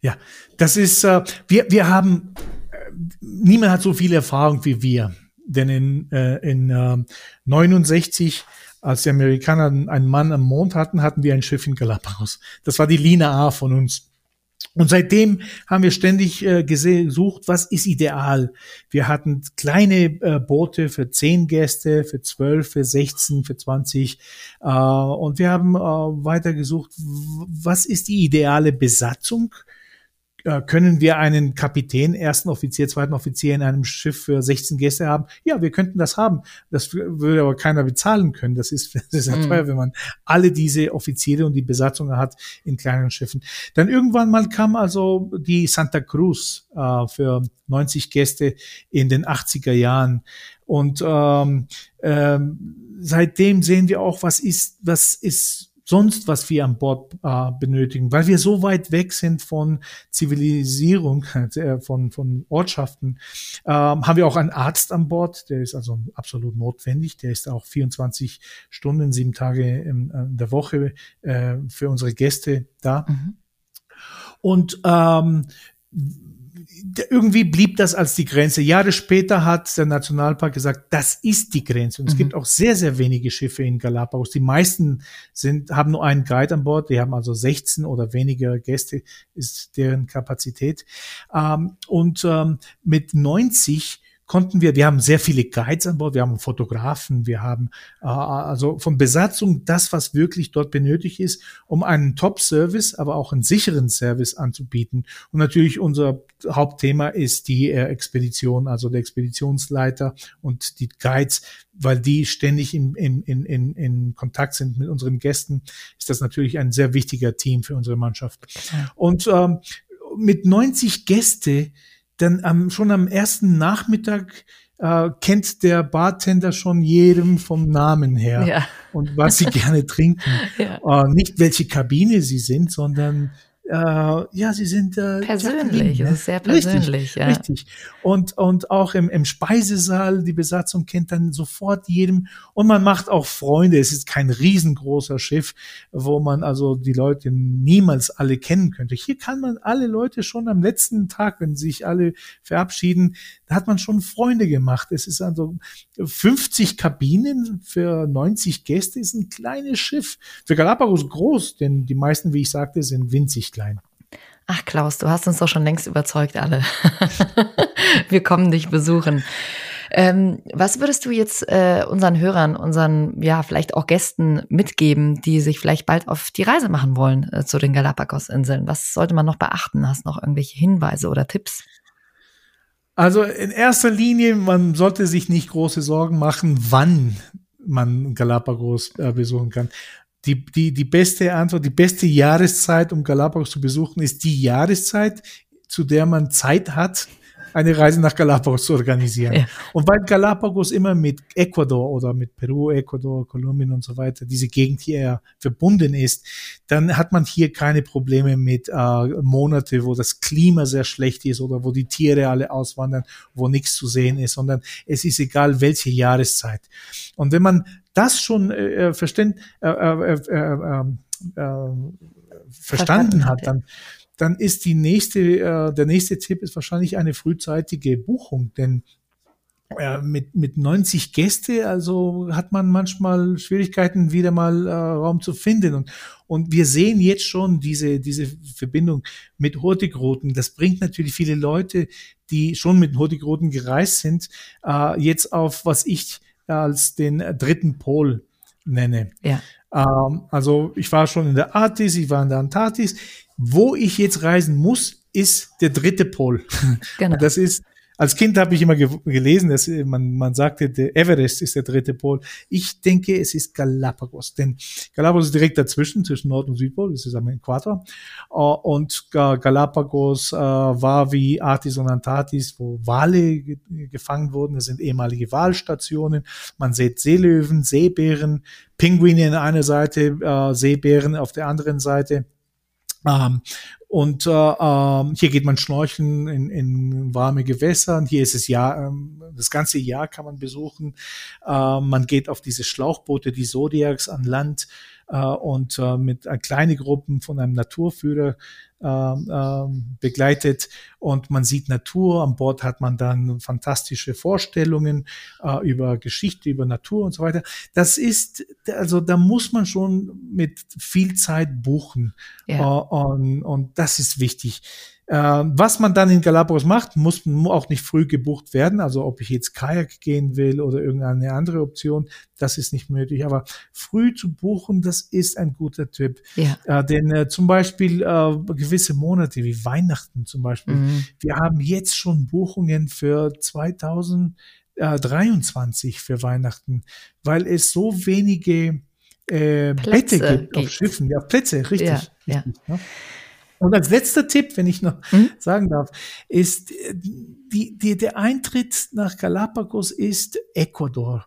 ja. Das ist, äh, wir, wir haben, äh, niemand hat so viel Erfahrung wie wir. Denn in, äh, in äh, 69 als die Amerikaner einen Mann am Mond hatten, hatten wir ein Schiff in Galapagos. Das war die Lina A von uns. Und seitdem haben wir ständig äh, gesucht, was ist ideal. Wir hatten kleine äh, Boote für zehn Gäste, für zwölf, für sechzehn, für zwanzig. Äh, und wir haben äh, weiter gesucht, was ist die ideale Besatzung können wir einen Kapitän, ersten Offizier, zweiten Offizier in einem Schiff für 16 Gäste haben? Ja, wir könnten das haben. Das würde aber keiner bezahlen können. Das ist, <laughs> das ist ja mhm. teuer, wenn man alle diese Offiziere und die Besatzungen hat in kleinen Schiffen. Dann irgendwann mal kam also die Santa Cruz äh, für 90 Gäste in den 80er Jahren. Und ähm, ähm, seitdem sehen wir auch, was ist, was ist sonst, was wir an Bord äh, benötigen, weil wir so weit weg sind von Zivilisierung, <laughs> äh, von, von Ortschaften, ähm, haben wir auch einen Arzt an Bord, der ist also absolut notwendig, der ist auch 24 Stunden, sieben Tage in, in der Woche äh, für unsere Gäste da. Mhm. Und ähm, irgendwie blieb das als die Grenze. Jahre später hat der Nationalpark gesagt, das ist die Grenze. Und es mhm. gibt auch sehr, sehr wenige Schiffe in Galapagos. Die meisten sind, haben nur einen Guide an Bord. Die haben also 16 oder weniger Gäste, ist deren Kapazität. Ähm, und ähm, mit 90 konnten wir, wir haben sehr viele Guides an Bord, wir haben Fotografen, wir haben äh, also von Besatzung das, was wirklich dort benötigt ist, um einen Top-Service, aber auch einen sicheren Service anzubieten. Und natürlich unser Hauptthema ist die äh, Expedition, also der Expeditionsleiter und die Guides, weil die ständig in, in, in, in, in Kontakt sind mit unseren Gästen, ist das natürlich ein sehr wichtiger Team für unsere Mannschaft. Und ähm, mit 90 Gäste dann am, schon am ersten Nachmittag äh, kennt der Bartender schon jedem vom Namen her ja. und was sie gerne trinken. <laughs> Ja. Äh, nicht welche Kabine sie sind, sondern äh, ja, sie sind äh, persönlich. Es ist sehr persönlich. Richtig, ja. richtig. Und und auch im, im Speisesaal die Besatzung kennt dann sofort jedem und man macht auch Freunde. Es ist kein riesengroßer Schiff, wo man also die Leute niemals alle kennen könnte. Hier kann man alle Leute schon am letzten Tag, wenn sich alle verabschieden, da hat man schon Freunde gemacht. Es ist also 50 Kabinen für 90 Gäste ist ein kleines Schiff. Für Galapagos groß, denn die meisten, wie ich sagte, sind winzig klein. Ach Klaus, du hast uns doch schon längst überzeugt alle. <laughs> Wir kommen dich besuchen. Ähm, was würdest du jetzt äh, unseren Hörern, unseren, ja, vielleicht auch Gästen mitgeben, die sich vielleicht bald auf die Reise machen wollen äh, zu den Galapagos-Inseln? Was sollte man noch beachten? Hast du noch irgendwelche Hinweise oder Tipps? Also in erster Linie, man sollte sich nicht große Sorgen machen, wann man Galapagos äh, besuchen kann. Die, die, die beste Antwort, die beste Jahreszeit, um Galapagos zu besuchen, ist die Jahreszeit, zu der man Zeit hat, eine Reise nach Galapagos zu organisieren. Ja. Und weil Galapagos immer mit Ecuador oder mit Peru, Ecuador, Kolumbien und so weiter, diese Gegend hier verbunden ist, dann hat man hier keine Probleme mit äh, Monate, wo das Klima sehr schlecht ist oder wo die Tiere alle auswandern, wo nichts zu sehen ist, sondern es ist egal, welche Jahreszeit. Und wenn man das schon äh, äh verständ, äh, äh, äh, äh, verstanden hat, dann dann ist die nächste, äh, der nächste Tipp ist wahrscheinlich eine frühzeitige Buchung, denn äh, mit, mit 90 Gäste, also hat man manchmal Schwierigkeiten, wieder mal äh, Raum zu finden. Und, und wir sehen jetzt schon diese, diese Verbindung mit Hurtigruten. Das bringt natürlich viele Leute, die schon mit Hurtigruten gereist sind, äh, jetzt auf, was ich als den dritten Pol nenne. Ja. Ähm, also ich war schon in der Artis, ich war in der Antarktis. Wo ich jetzt reisen muss, ist der dritte Pol. <laughs> Genau. das ist als Kind habe ich immer ge gelesen, dass man, man sagte, der Everest ist der dritte Pol. Ich denke, es ist Galapagos, denn Galapagos ist direkt dazwischen, zwischen Nord- und Südpol, das ist am Äquator. Uh, und Galapagos uh, war wie Artis und Antarktis, wo Wale ge gefangen wurden. Das sind ehemalige Walstationen. Man sieht Seelöwen, Seebären, Pinguine an einer Seite, Seebären auf der anderen Seite. Ähm, und äh, äh, hier geht man schnorcheln in, in warme Gewässern. Hier ist es ja, ähm, das ganze Jahr kann man besuchen. Äh, man geht auf diese Schlauchboote, die Zodiacs an Land äh, und äh, mit äh, kleine Gruppen von einem Naturführer ähm, ähm, begleitet und man sieht Natur. An Bord hat man dann fantastische Vorstellungen äh, über Geschichte, über Natur und so weiter. Das ist, also da muss man schon mit viel Zeit buchen ja. äh, und, und das ist wichtig. Ähm, was man dann in Galapagos macht, muss auch nicht früh gebucht werden. Also ob ich jetzt Kajak gehen will oder irgendeine andere Option, das ist nicht möglich. Aber früh zu buchen, das ist ein guter Tipp. Ja. Äh, denn äh, zum Beispiel äh, gewisse Monate wie Weihnachten zum Beispiel. Mhm. Wir haben jetzt schon Buchungen für 2023 für Weihnachten, weil es so wenige äh, Plätze Bette gibt, gibt auf Schiffen. Ja, Plätze, richtig. Ja, richtig ja. Und als letzter Tipp, wenn ich noch mhm. sagen darf, ist die, die, der Eintritt nach Galapagos ist Ecuador.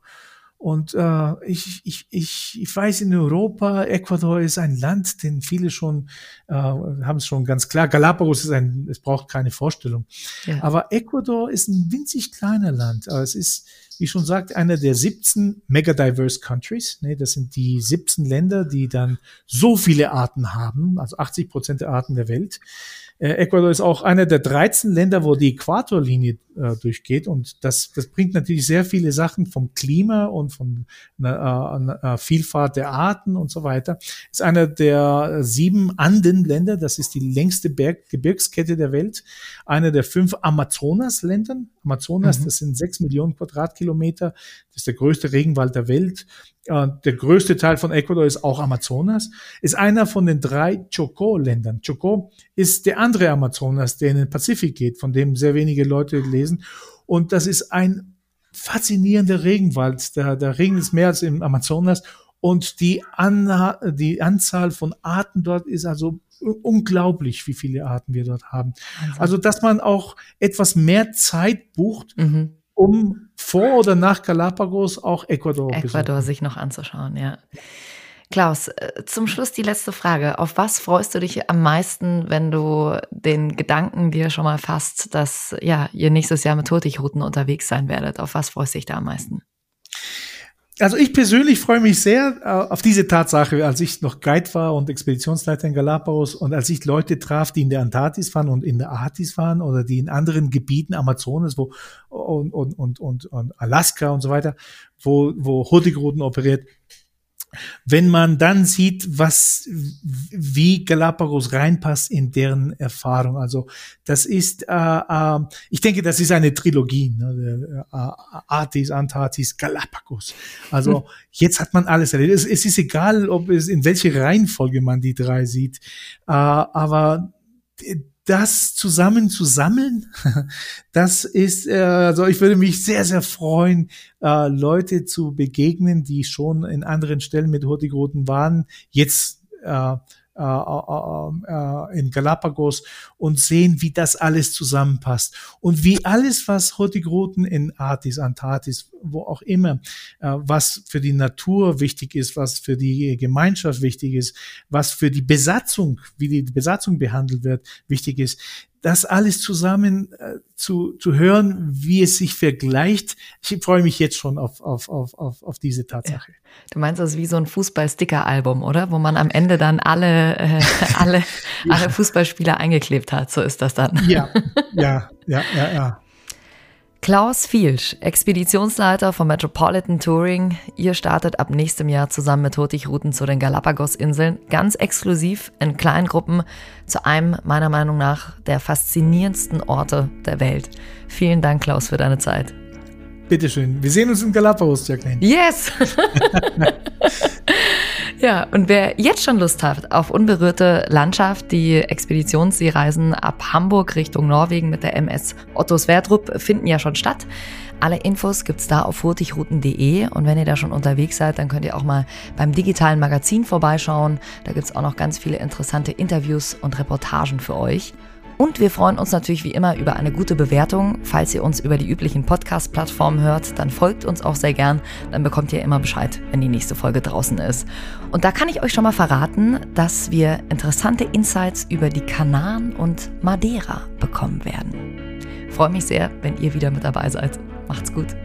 Und äh, ich, ich, ich, ich weiß in Europa, Ecuador ist ein Land, den viele schon äh, haben es schon ganz klar. Galapagos ist ein, es braucht keine Vorstellung. Ja. Aber Ecuador ist ein winzig kleiner Land. Aber es ist, wie schon sagt, einer der 17 mega diverse countries. Ne, das sind die 17 Länder, die dann so viele Arten haben, also 80 Prozent der Arten der Welt. Äh, Ecuador ist auch einer der 13 Länder, wo die Äquatorlinie äh, durchgeht. Und das, das bringt natürlich sehr viele Sachen vom Klima und von äh, äh, Vielfalt der Arten und so weiter. Ist einer der sieben Anden-Länder. Das ist die längste Berg Gebirgskette der Welt. Einer der fünf Amazonas-Ländern. Amazonas, mhm. das sind sechs Millionen Quadratkilometer. Das ist der größte Regenwald der Welt. Äh, der größte Teil von Ecuador ist auch Amazonas, ist einer von den drei Choco-Ländern. Choco ist der andere Amazonas, der in den Pazifik geht, von dem sehr wenige Leute lesen. Und das ist ein faszinierender Regenwald. Der, der Regen ist mehr als im Amazonas. Und die, An die Anzahl von Arten dort ist also unglaublich, wie viele Arten wir dort haben. Also, dass man auch etwas mehr Zeit bucht, mhm um vor oder nach Galapagos auch Ecuador Ecuador sich noch anzuschauen, ja. Klaus, äh, zum Schluss die letzte Frage. Auf was freust du dich am meisten, wenn du den Gedanken dir schon mal fasst, dass ja, ihr nächstes Jahr mit Hurtigruten unterwegs sein werdet? Auf was freust du dich da am meisten? Also ich persönlich freue mich sehr äh, auf diese Tatsache, als ich noch Guide war und Expeditionsleiter in Galapagos und als ich Leute traf, die in der Antarktis waren und in der Arktis waren oder die in anderen Gebieten Amazonas wo und, und, und, und, und Alaska und so weiter, wo, wo Hurtigruten operiert wenn man dann sieht, was, wie Galapagos reinpasst in deren Erfahrung. Also das ist, äh, äh, ich denke, das ist eine Trilogie. Ne? Äh, Artis, Antarktis, Galapagos. Also hm. jetzt hat man alles erlebt. Es, es, ist egal, ob es in welche Reihenfolge man die drei sieht, äh, aber das zusammen zu sammeln, <laughs> das ist, äh, also ich würde mich sehr, sehr freuen, äh, Leute zu begegnen, die schon in anderen Stellen mit Hurtigruten waren, jetzt äh, äh, äh, äh, in Galapagos und sehen, wie das alles zusammenpasst. Und wie alles, was Hurtigruten in Artis, Antarktis, wo auch immer, was für die Natur wichtig ist, was für die Gemeinschaft wichtig ist, was für die Besatzung, wie die Besatzung behandelt wird, wichtig ist, das alles zusammen äh, zu, zu hören, wie es sich vergleicht. Ich freue mich jetzt schon auf, auf, auf, auf, auf diese Tatsache. Ja. Du meinst das ist wie so ein Fußball-Sticker-Album, oder? Wo man am Ende dann alle, äh, alle, <laughs> ja. alle Fußballspieler eingeklebt hat. So ist das dann. Ja, <laughs> ja, ja, ja, ja. Klaus Fielsch, Expeditionsleiter vom Metropolitan Touring. Ihr startet ab nächstem Jahr zusammen mit Hurtigruten zu den Galapagos-Inseln, ganz exklusiv in kleinen Gruppen zu einem meiner Meinung nach der faszinierendsten Orte der Welt. Vielen Dank, Klaus, für deine Zeit. Bitteschön. Wir sehen uns in Galapagos, Jacqueline. Yes! <laughs> Ja, und wer jetzt schon Lust hat auf unberührte Landschaft, die Expeditionsseereisen ab Hamburg Richtung Norwegen mit der MS Otto Sverdrup finden ja schon statt. Alle Infos gibt's da auf hurtigruten.de und wenn ihr da schon unterwegs seid, dann könnt ihr auch mal beim digitalen Magazin vorbeischauen. Da gibt's auch noch ganz viele interessante Interviews und Reportagen für euch. Und wir freuen uns natürlich wie immer über eine gute Bewertung. Falls ihr uns über die üblichen Podcast-Plattformen hört, dann folgt uns auch sehr gern. Dann bekommt ihr immer Bescheid, wenn die nächste Folge draußen ist. Und da kann ich euch schon mal verraten, dass wir interessante Insights über die Kanaren und Madeira bekommen werden. freue mich sehr, wenn ihr wieder mit dabei seid. Macht's gut.